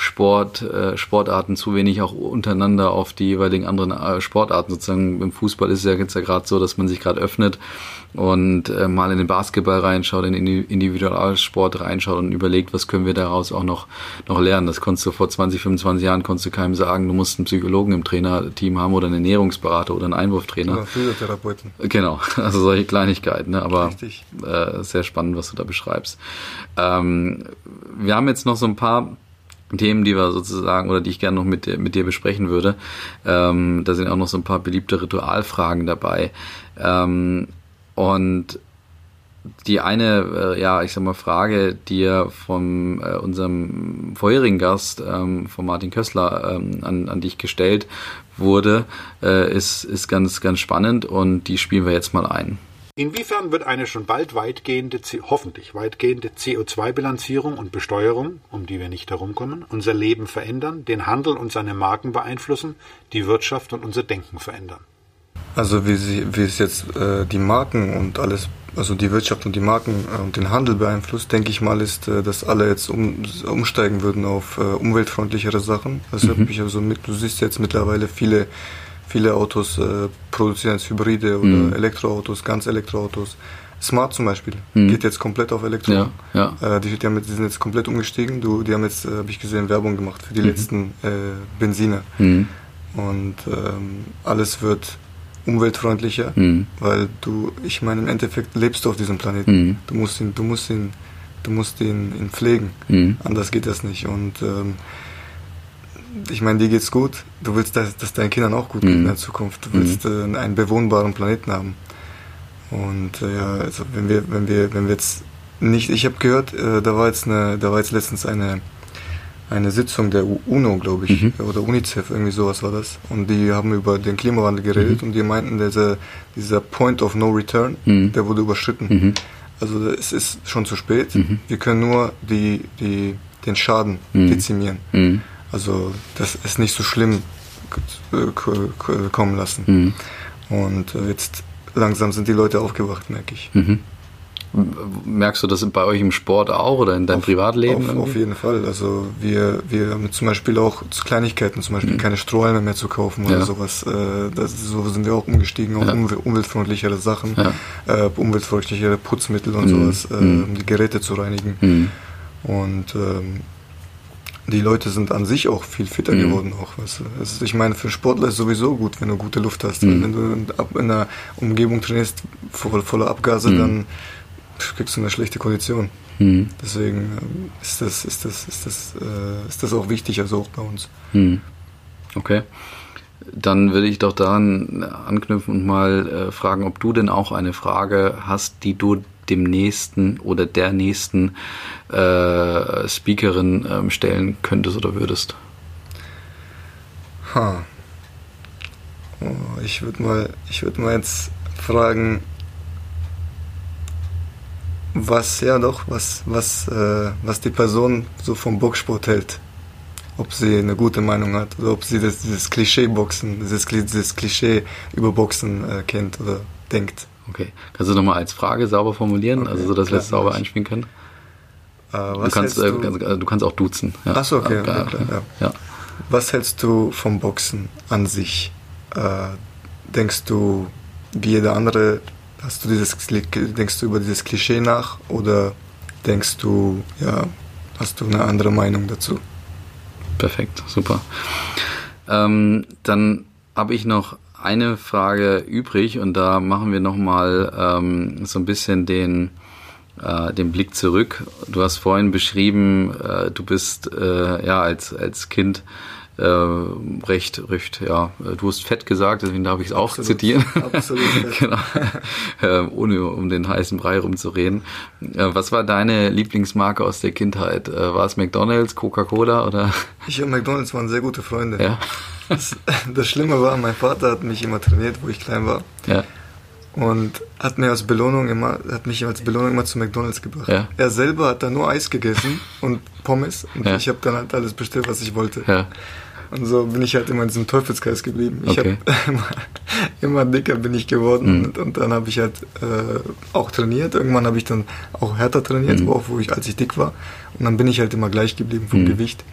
Sport, äh, Sportarten zu wenig auch untereinander auf die jeweiligen anderen äh, Sportarten. Sozusagen im Fußball ist es ja jetzt ja gerade so, dass man sich gerade öffnet und äh, mal in den Basketball reinschaut, in den Individualsport reinschaut und überlegt, was können wir daraus auch noch, noch lernen. Das konntest du vor 20, 25 Jahren, konntest du keinem sagen, du musst einen Psychologen im Trainerteam haben oder einen Ernährungsberater oder einen Einwurftrainer. Oder Physiotherapeuten. Genau, also solche Kleinigkeiten, ne? aber äh, sehr spannend, was du da beschreibst. Ähm, wir haben jetzt noch so ein paar Themen, die wir sozusagen oder die ich gerne noch mit, mit dir besprechen würde. Ähm, da sind auch noch so ein paar beliebte Ritualfragen dabei. Ähm, und die eine, äh, ja, ich sag mal, Frage, die ja von äh, unserem vorherigen Gast, ähm, von Martin Kössler, ähm, an, an dich gestellt wurde, äh, ist, ist ganz, ganz spannend und die spielen wir jetzt mal ein. Inwiefern wird eine schon bald weitgehende, hoffentlich weitgehende CO2-Bilanzierung und Besteuerung, um die wir nicht herumkommen, unser Leben verändern, den Handel und seine Marken beeinflussen, die Wirtschaft und unser Denken verändern? Also wie, sie, wie es jetzt äh, die Marken und alles, also die Wirtschaft und die Marken äh, und den Handel beeinflusst, denke ich mal, ist, äh, dass alle jetzt um, umsteigen würden auf äh, umweltfreundlichere Sachen. Das mhm. habe ich also mit, du siehst jetzt mittlerweile viele, viele Autos äh, produzieren jetzt Hybride oder mhm. Elektroautos, ganz Elektroautos. Smart zum Beispiel mhm. geht jetzt komplett auf Elektro. Ja, ja. Äh, die, die, haben die sind jetzt komplett umgestiegen. Du, die haben jetzt, äh, habe ich gesehen, Werbung gemacht für die mhm. letzten äh, Benziner. Mhm. Und ähm, alles wird umweltfreundlicher, mhm. weil du, ich meine, im Endeffekt lebst du auf diesem Planeten. Mhm. Du musst ihn, du musst ihn, du musst ihn, ihn pflegen. Anders geht das nicht. Und ähm, ich meine, dir geht's gut. Du willst, dass, dass deinen Kindern auch gut geht in der Zukunft. Du willst äh, einen bewohnbaren Planeten haben. Und äh, ja, also wenn wir, wenn wir, wenn wir jetzt nicht, ich habe gehört, äh, da war jetzt eine, da war jetzt letztens eine eine Sitzung der UNO, glaube ich, mhm. oder UNICEF, irgendwie sowas war das. Und die haben über den Klimawandel geredet mhm. und die meinten, dieser, dieser Point of No Return, mhm. der wurde überschritten. Mhm. Also es ist schon zu spät. Mhm. Wir können nur die, die, den Schaden mhm. dezimieren. Also das ist nicht so schlimm kommen lassen. Und jetzt langsam sind die Leute aufgewacht, merke ich. Merkst du das bei euch im Sport auch oder in deinem auf, Privatleben? Auf, auf, jeden Fall. Also wir, wir haben zum Beispiel auch Kleinigkeiten, zum Beispiel mhm. keine Strohhalme mehr zu kaufen oder ja. sowas. Äh, das, so sind wir auch umgestiegen auf ja. umweltfreundlichere Sachen, ja. äh, umweltfreundlichere Putzmittel und mhm. sowas, äh, mhm. um die Geräte zu reinigen. Mhm. Und ähm, die Leute sind an sich auch viel fitter mhm. geworden auch. Weißt du? also ich meine, für einen Sportler ist es sowieso gut, wenn du gute Luft hast. Mhm. Wenn du in einer Umgebung trainierst voller, voller Abgase, mhm. dann kriegst du eine schlechte Kondition. Mhm. Deswegen ähm, ist das, ist, das, ist, das, äh, ist das auch wichtig, also auch bei uns. Mhm. Okay. Dann würde ich doch daran anknüpfen und mal äh, fragen, ob du denn auch eine Frage hast, die du dem nächsten oder der nächsten äh, Speakerin ähm, stellen könntest oder würdest. Ha. Oh, ich würde mal, ich mal jetzt fragen, was, ja doch, was, was, äh, was die Person so vom Boxsport hält. Ob sie eine gute Meinung hat oder ob sie das, dieses Klischee-Boxen, dieses, dieses Klischee über Boxen äh, kennt oder denkt. Okay. Kannst du nochmal als Frage sauber formulieren, okay, also so dass wir es sauber einspielen können? Äh, du, kannst, äh, du? du, kannst auch duzen. Ja. Achso, okay. okay, okay ja. Ja. Was hältst du vom Boxen an sich? Äh, denkst du, wie jeder andere Hast du dieses, denkst du über dieses Klischee nach oder denkst du, ja, hast du eine andere Meinung dazu? Perfekt, super. Ähm, dann habe ich noch eine Frage übrig und da machen wir nochmal ähm, so ein bisschen den, äh, den Blick zurück. Du hast vorhin beschrieben, äh, du bist äh, ja als, als Kind äh, recht, recht, ja, du hast fett gesagt, deswegen darf ich es auch absolut, zitieren. Absolut. genau. äh, ohne um den heißen Brei rumzureden. Äh, was war deine Lieblingsmarke aus der Kindheit? Äh, war es McDonalds, Coca-Cola oder? Ich und McDonalds waren sehr gute Freunde. Ja. Das, das Schlimme war, mein Vater hat mich immer trainiert, wo ich klein war. Ja und hat mir als Belohnung immer, hat mich als Belohnung immer zu McDonalds gebracht. Ja. Er selber hat da nur Eis gegessen und Pommes und ja. ich habe dann halt alles bestellt, was ich wollte. Ja. Und so bin ich halt immer in diesem Teufelskreis geblieben. Ich okay. habe immer, immer, dicker bin ich geworden mhm. und, und, dann habe ich halt äh, auch trainiert. Irgendwann habe ich dann auch härter trainiert, mhm. auch wo ich, als ich dick war. Und dann bin ich halt immer gleich geblieben vom mhm. Gewicht.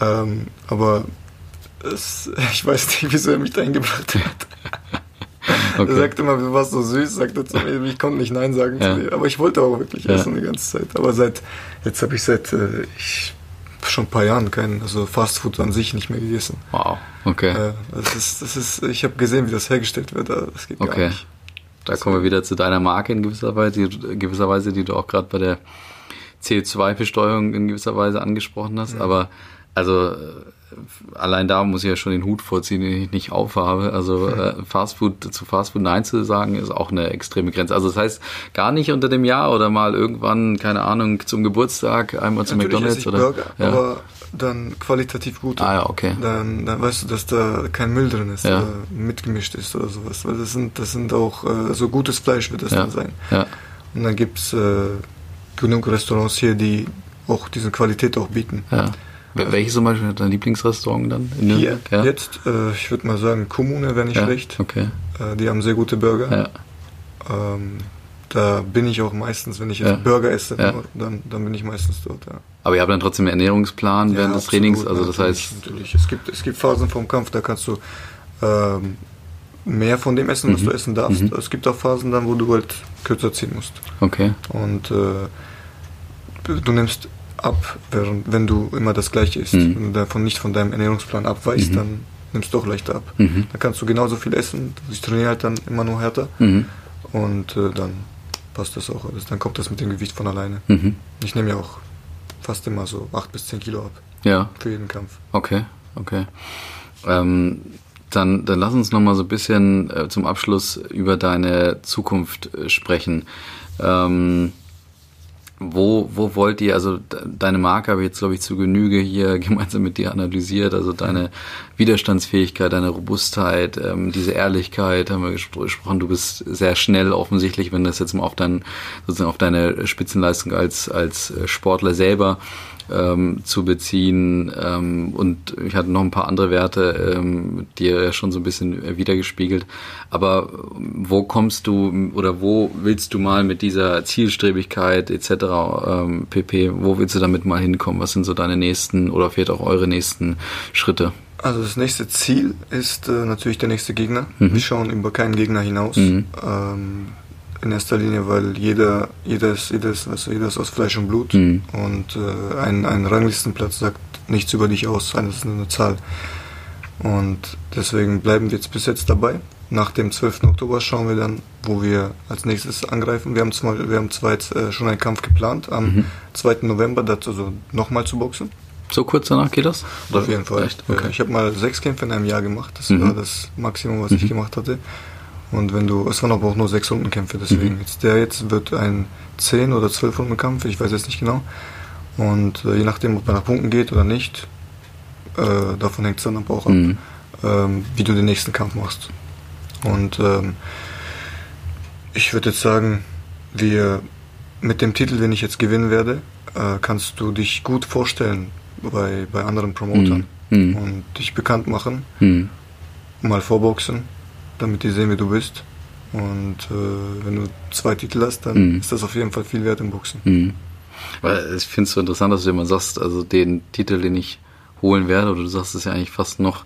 Ähm, aber es, ich weiß nicht, wieso er mich dahin gebracht hat. Okay. Er sagt immer, du warst so süß, sagt er zu mir, ich konnte nicht Nein sagen ja. zu dir. Aber ich wollte auch wirklich ja. essen die ganze Zeit. Aber seit, jetzt habe ich seit, äh, ich, schon ein paar Jahren kein, also Fastfood an sich nicht mehr gegessen. Wow, okay. Äh, das ist, das ist, ich habe gesehen, wie das hergestellt wird, das geht okay. gar nicht. Da kommen wir wieder zu deiner Marke in gewisser Weise, in gewisser Weise die du auch gerade bei der CO2-Besteuerung in gewisser Weise angesprochen hast. Mhm. Aber also allein da muss ich ja schon den Hut vorziehen, den ich nicht aufhabe. Also äh, Fastfood zu Fastfood Nein zu sagen, ist auch eine extreme Grenze. Also das heißt, gar nicht unter dem Jahr oder mal irgendwann, keine Ahnung, zum Geburtstag einmal zu Natürlich McDonalds oder. Burger, ja. Aber dann qualitativ gut. Ah ja, okay. Dann, dann weißt du, dass da kein Müll drin ist ja. oder mitgemischt ist oder sowas. Weil das sind, das sind auch äh, so gutes Fleisch wird das ja. dann sein. Ja. Und dann gibt's äh, genug Restaurants hier, die auch diese Qualität auch bieten. Ja. Welches zum Beispiel dein Lieblingsrestaurant dann? In Hier, ja? jetzt, äh, ich würde mal sagen, Kommune wäre nicht ja, schlecht. Okay. Äh, die haben sehr gute Burger. Ja. Ähm, da bin ich auch meistens, wenn ich ja. Burger esse, dann, dann bin ich meistens dort. Ja. Aber ihr habt dann trotzdem einen Ernährungsplan während des Trainings, also das heißt. Natürlich, es gibt, es gibt Phasen vom Kampf, da kannst du ähm, mehr von dem essen, was mhm. du essen darfst. Mhm. Es gibt auch Phasen dann, wo du halt kürzer ziehen musst. Okay. Und äh, du nimmst ab, während, wenn du immer das Gleiche isst. Mhm. Wenn du davon nicht von deinem Ernährungsplan abweichst, mhm. dann nimmst du doch leichter ab. Mhm. Dann kannst du genauso viel essen. Ich trainiere halt dann immer nur härter. Mhm. Und äh, dann passt das auch alles. Dann kommt das mit dem Gewicht von alleine. Mhm. Ich nehme ja auch fast immer so 8 bis 10 Kilo ab. Ja. Für jeden Kampf. Okay, okay. Ähm, dann, dann lass uns noch mal so ein bisschen äh, zum Abschluss über deine Zukunft äh, sprechen. Ähm, wo, wo wollt ihr, also deine Marke habe ich jetzt, glaube ich, zu Genüge hier gemeinsam mit dir analysiert, also deine Widerstandsfähigkeit, deine Robustheit, ähm, diese Ehrlichkeit haben wir gesprochen. Du bist sehr schnell offensichtlich, wenn das jetzt mal auf dein, sozusagen auf deine Spitzenleistung als, als Sportler selber ähm, zu beziehen. Ähm, und ich hatte noch ein paar andere Werte, ähm, die ja schon so ein bisschen wiedergespiegelt. Aber wo kommst du oder wo willst du mal mit dieser Zielstrebigkeit etc. Ähm, pp, wo willst du damit mal hinkommen? Was sind so deine nächsten oder vielleicht auch eure nächsten Schritte? Also das nächste Ziel ist äh, natürlich der nächste Gegner. Mhm. Wir schauen über keinen Gegner hinaus. Mhm. Ähm, in erster Linie, weil jeder, jeder ist, also jeder ist aus Fleisch und Blut mhm. und äh, ein, ein Ranglistenplatz sagt nichts über dich aus, das ist nur eine Zahl. Und deswegen bleiben wir jetzt bis jetzt dabei. Nach dem 12. Oktober schauen wir dann, wo wir als nächstes angreifen. Wir haben, zwar, wir haben zwar jetzt äh, schon einen Kampf geplant, am mhm. 2. November dazu also nochmal zu boxen. So kurz danach geht das? Oder? Auf jeden Fall. Okay. Ich habe mal sechs Kämpfe in einem Jahr gemacht. Das mhm. war das Maximum, was ich mhm. gemacht hatte. Und wenn du, es waren aber auch nur sechs Rundenkämpfe, deswegen mhm. jetzt der jetzt wird ein zehn oder zwölf Rundenkampf, ich weiß jetzt nicht genau. Und äh, je nachdem, ob er nach Punkten geht oder nicht, äh, davon hängt es dann aber auch ab, mhm. ähm, wie du den nächsten Kampf machst. Und ähm, ich würde jetzt sagen, wir mit dem Titel, den ich jetzt gewinnen werde, äh, kannst du dich gut vorstellen bei, bei anderen Promotern mhm. mhm. und dich bekannt machen, mhm. mal vorboxen damit die sehen, wie du bist. Und äh, wenn du zwei Titel hast, dann mhm. ist das auf jeden Fall viel wert im Boxen. Mhm. Weil ich finde es so interessant, dass du immer sagst, also den Titel, den ich holen werde, oder du sagst es ja eigentlich fast noch,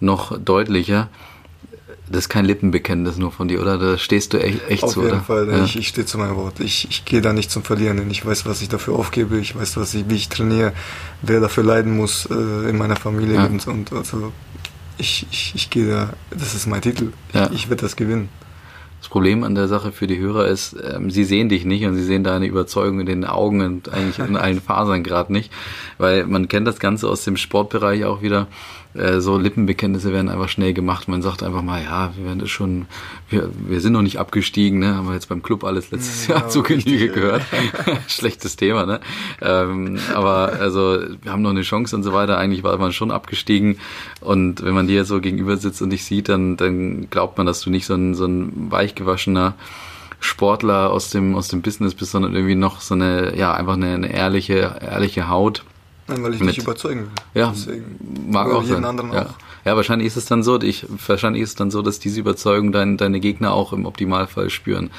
noch deutlicher. Das ist kein Lippenbekenntnis nur von dir, oder? Da stehst du echt, echt Auf zu, oder? Auf jeden Fall, ja. ich, ich stehe zu meinem Wort. Ich, ich gehe da nicht zum Verlieren, denn ich weiß, was ich dafür aufgebe, ich weiß, was ich, wie ich trainiere, wer dafür leiden muss äh, in meiner Familie ja. und, und also ich, ich, ich gehe da, das ist mein Titel. Ja. Ich, ich werde das gewinnen. Das Problem an der Sache für die Hörer ist, ähm, sie sehen dich nicht und sie sehen deine Überzeugung in den Augen und eigentlich in allen Fasern gerade nicht, weil man kennt das Ganze aus dem Sportbereich auch wieder. Äh, so Lippenbekenntnisse werden einfach schnell gemacht. Man sagt einfach mal, ja, wir werden das schon, wir, wir sind noch nicht abgestiegen, ne? Haben wir jetzt beim Club alles letztes ja, Jahr zu Genüge gehört. Schlechtes Thema, ne? Ähm, aber also wir haben noch eine Chance und so weiter. Eigentlich war man schon abgestiegen. Und wenn man dir so gegenüber sitzt und dich sieht, dann, dann glaubt man, dass du nicht so ein, so ein weichgewaschener Sportler aus dem, aus dem Business bist, sondern irgendwie noch so eine, ja, einfach eine, eine ehrliche, ehrliche Haut Nein, weil ich mit, dich überzeugen will. Ja, Deswegen. mag auch jeden sein. anderen ja. auch. Ja, wahrscheinlich ist es dann so, ich, wahrscheinlich ist es dann so, dass diese Überzeugung dein, deine Gegner auch im Optimalfall spüren.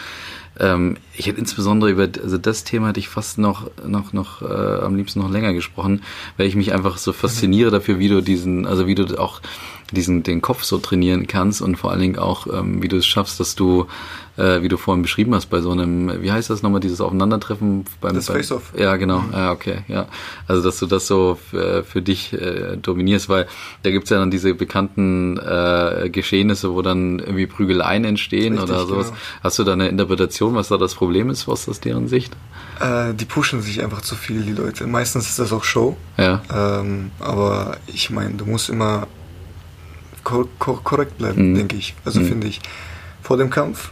Ähm, ich hätte insbesondere über also das Thema hätte ich fast noch noch noch äh, am liebsten noch länger gesprochen, weil ich mich einfach so fasziniere dafür, wie du diesen also wie du auch diesen den Kopf so trainieren kannst und vor allen Dingen auch ähm, wie du es schaffst, dass du äh, wie du vorhin beschrieben hast bei so einem wie heißt das nochmal dieses Aufeinandertreffen beim das Face-off. Ja, genau. Mhm. Ja, okay, ja. Also dass du das so für, für dich äh, dominierst, weil da gibt's ja dann diese bekannten äh, Geschehnisse, wo dann irgendwie Prügeleien entstehen Richtig, oder sowas. Genau. Hast du da eine Interpretation, was da das Problem ist, was aus deren Sicht? Äh, die pushen sich einfach zu viel, die Leute. Meistens ist das auch Show. Ja. Ähm, aber ich meine, du musst immer kor kor korrekt bleiben, mhm. denke ich. Also mhm. finde ich, vor dem Kampf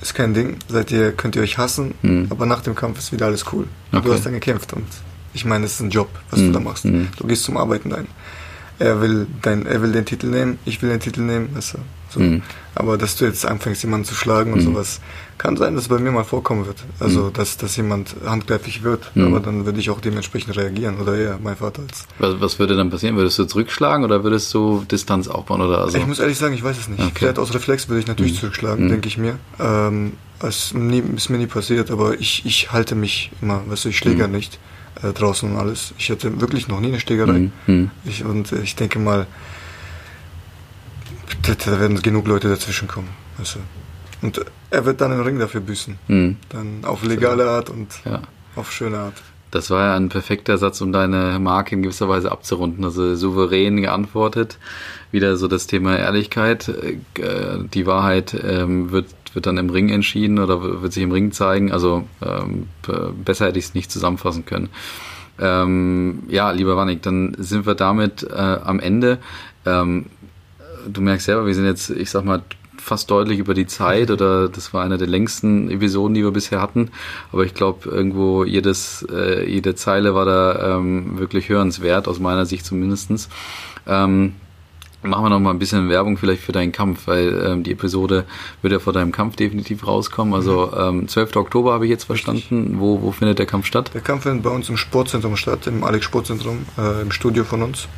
ist kein Ding. Seid ihr, könnt ihr euch hassen, mhm. aber nach dem Kampf ist wieder alles cool. Okay. Du hast dann gekämpft und ich meine, es ist ein Job, was du mhm. da machst. Mhm. Du gehst zum Arbeiten ein. Er will, dein, er will den Titel nehmen, ich will den Titel nehmen, weißt du. So. Mhm. Aber dass du jetzt anfängst, jemanden zu schlagen und mhm. sowas, kann sein, dass es bei mir mal vorkommen wird. Also, mhm. dass, dass jemand handgreiflich wird, mhm. aber dann würde ich auch dementsprechend reagieren oder eher mein Vater als. Was, was würde dann passieren? Würdest du zurückschlagen oder würdest du Distanz aufbauen oder also? Ich muss ehrlich sagen, ich weiß es nicht. Okay. Vielleicht aus Reflex würde ich natürlich mhm. zurückschlagen, mhm. denke ich mir. Ähm, es ist mir nie passiert, aber ich, ich halte mich immer, weißt du, ich schläge mhm. nicht äh, draußen und alles. Ich hatte wirklich noch nie eine Schlägerei. Ich, und ich denke mal, da, da werden genug Leute dazwischen kommen. Du. Und er wird dann den Ring dafür büßen. Mhm. Dann auf legale Art und ja. auf schöne Art. Das war ja ein perfekter Satz, um deine Marke in gewisser Weise abzurunden. Also souverän geantwortet. Wieder so das Thema Ehrlichkeit. Äh, die Wahrheit ähm, wird, wird dann im Ring entschieden oder wird sich im Ring zeigen. Also ähm, besser hätte ich es nicht zusammenfassen können. Ähm, ja, lieber Wannik, dann sind wir damit äh, am Ende. Ähm, du merkst selber, wir sind jetzt, ich sag mal, fast deutlich über die Zeit oder das war eine der längsten Episoden, die wir bisher hatten. Aber ich glaube, irgendwo jedes, äh, jede Zeile war da ähm, wirklich hörenswert, aus meiner Sicht zumindestens. Ähm, machen wir noch mal ein bisschen Werbung vielleicht für deinen Kampf, weil ähm, die Episode wird ja vor deinem Kampf definitiv rauskommen. Also ähm, 12. Oktober habe ich jetzt verstanden. Wo, wo findet der Kampf statt? Der Kampf findet bei uns im Sportzentrum statt, im Alex Sportzentrum, äh, im Studio von uns.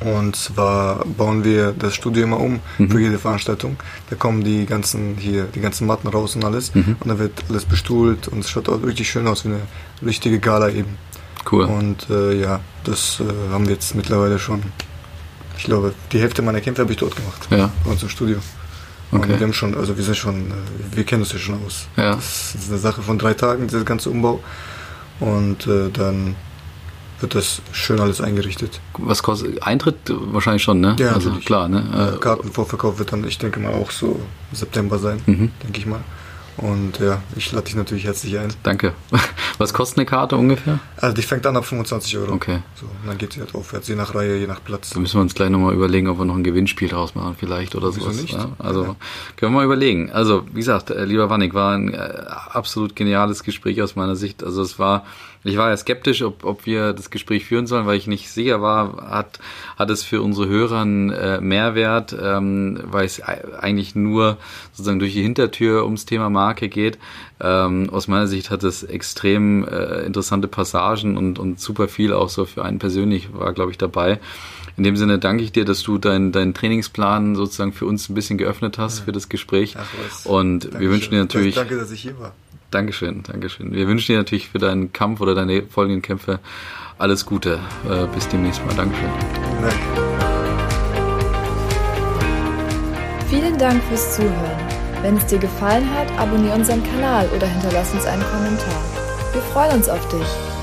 Und zwar bauen wir das Studio immer um mhm. für jede Veranstaltung. Da kommen die ganzen hier, die ganzen Matten raus und alles. Mhm. Und da wird alles bestuhlt und es schaut auch richtig schön aus, wie eine richtige Gala eben. Cool. Und äh, ja, das äh, haben wir jetzt mittlerweile schon. Ich glaube, die Hälfte meiner Kämpfe habe ich dort gemacht. Ja. Bei uns im Studio. Okay. Und wir haben schon, also wir sind schon, äh, wir kennen uns ja schon aus. Ja. Das ist eine Sache von drei Tagen, dieser ganze Umbau. Und äh, dann wird das schön alles eingerichtet. Was kostet Eintritt wahrscheinlich schon, ne? Ja, also natürlich. klar, ne? Äh, Kartenvorverkauf wird dann, ich denke mal, auch so September sein, mhm. denke ich mal. Und ja, ich lade dich natürlich herzlich ein. Danke. Was kostet eine Karte ungefähr? Also die fängt an ab 25 Euro. Okay. So, und dann geht sie halt aufwärts, je nach Reihe, je nach Platz. Da müssen wir uns gleich nochmal überlegen, ob wir noch ein Gewinnspiel draus machen vielleicht oder Wieso sowas. nicht? Ja, also ja. können wir mal überlegen. Also wie gesagt, äh, lieber Wannik, war ein äh, absolut geniales Gespräch aus meiner Sicht. Also es war ich war ja skeptisch, ob, ob wir das Gespräch führen sollen, weil ich nicht sicher war, hat, hat es für unsere Hörer einen äh, Mehrwert, ähm, weil es eigentlich nur sozusagen durch die Hintertür ums Thema Marke geht. Ähm, aus meiner Sicht hat es extrem äh, interessante Passagen und, und super viel auch so für einen persönlich war, glaube ich, dabei. In dem Sinne danke ich dir, dass du deinen deinen Trainingsplan sozusagen für uns ein bisschen geöffnet hast ja. für das Gespräch. Ach, und Dankeschön. wir wünschen dir natürlich. Danke, dass ich hier war. Dankeschön, Dankeschön. Wir wünschen dir natürlich für deinen Kampf oder deine folgenden Kämpfe alles Gute. Äh, bis demnächst mal. Dankeschön. Danke. Vielen Dank fürs Zuhören. Wenn es dir gefallen hat, abonniere unseren Kanal oder hinterlass uns einen Kommentar. Wir freuen uns auf dich.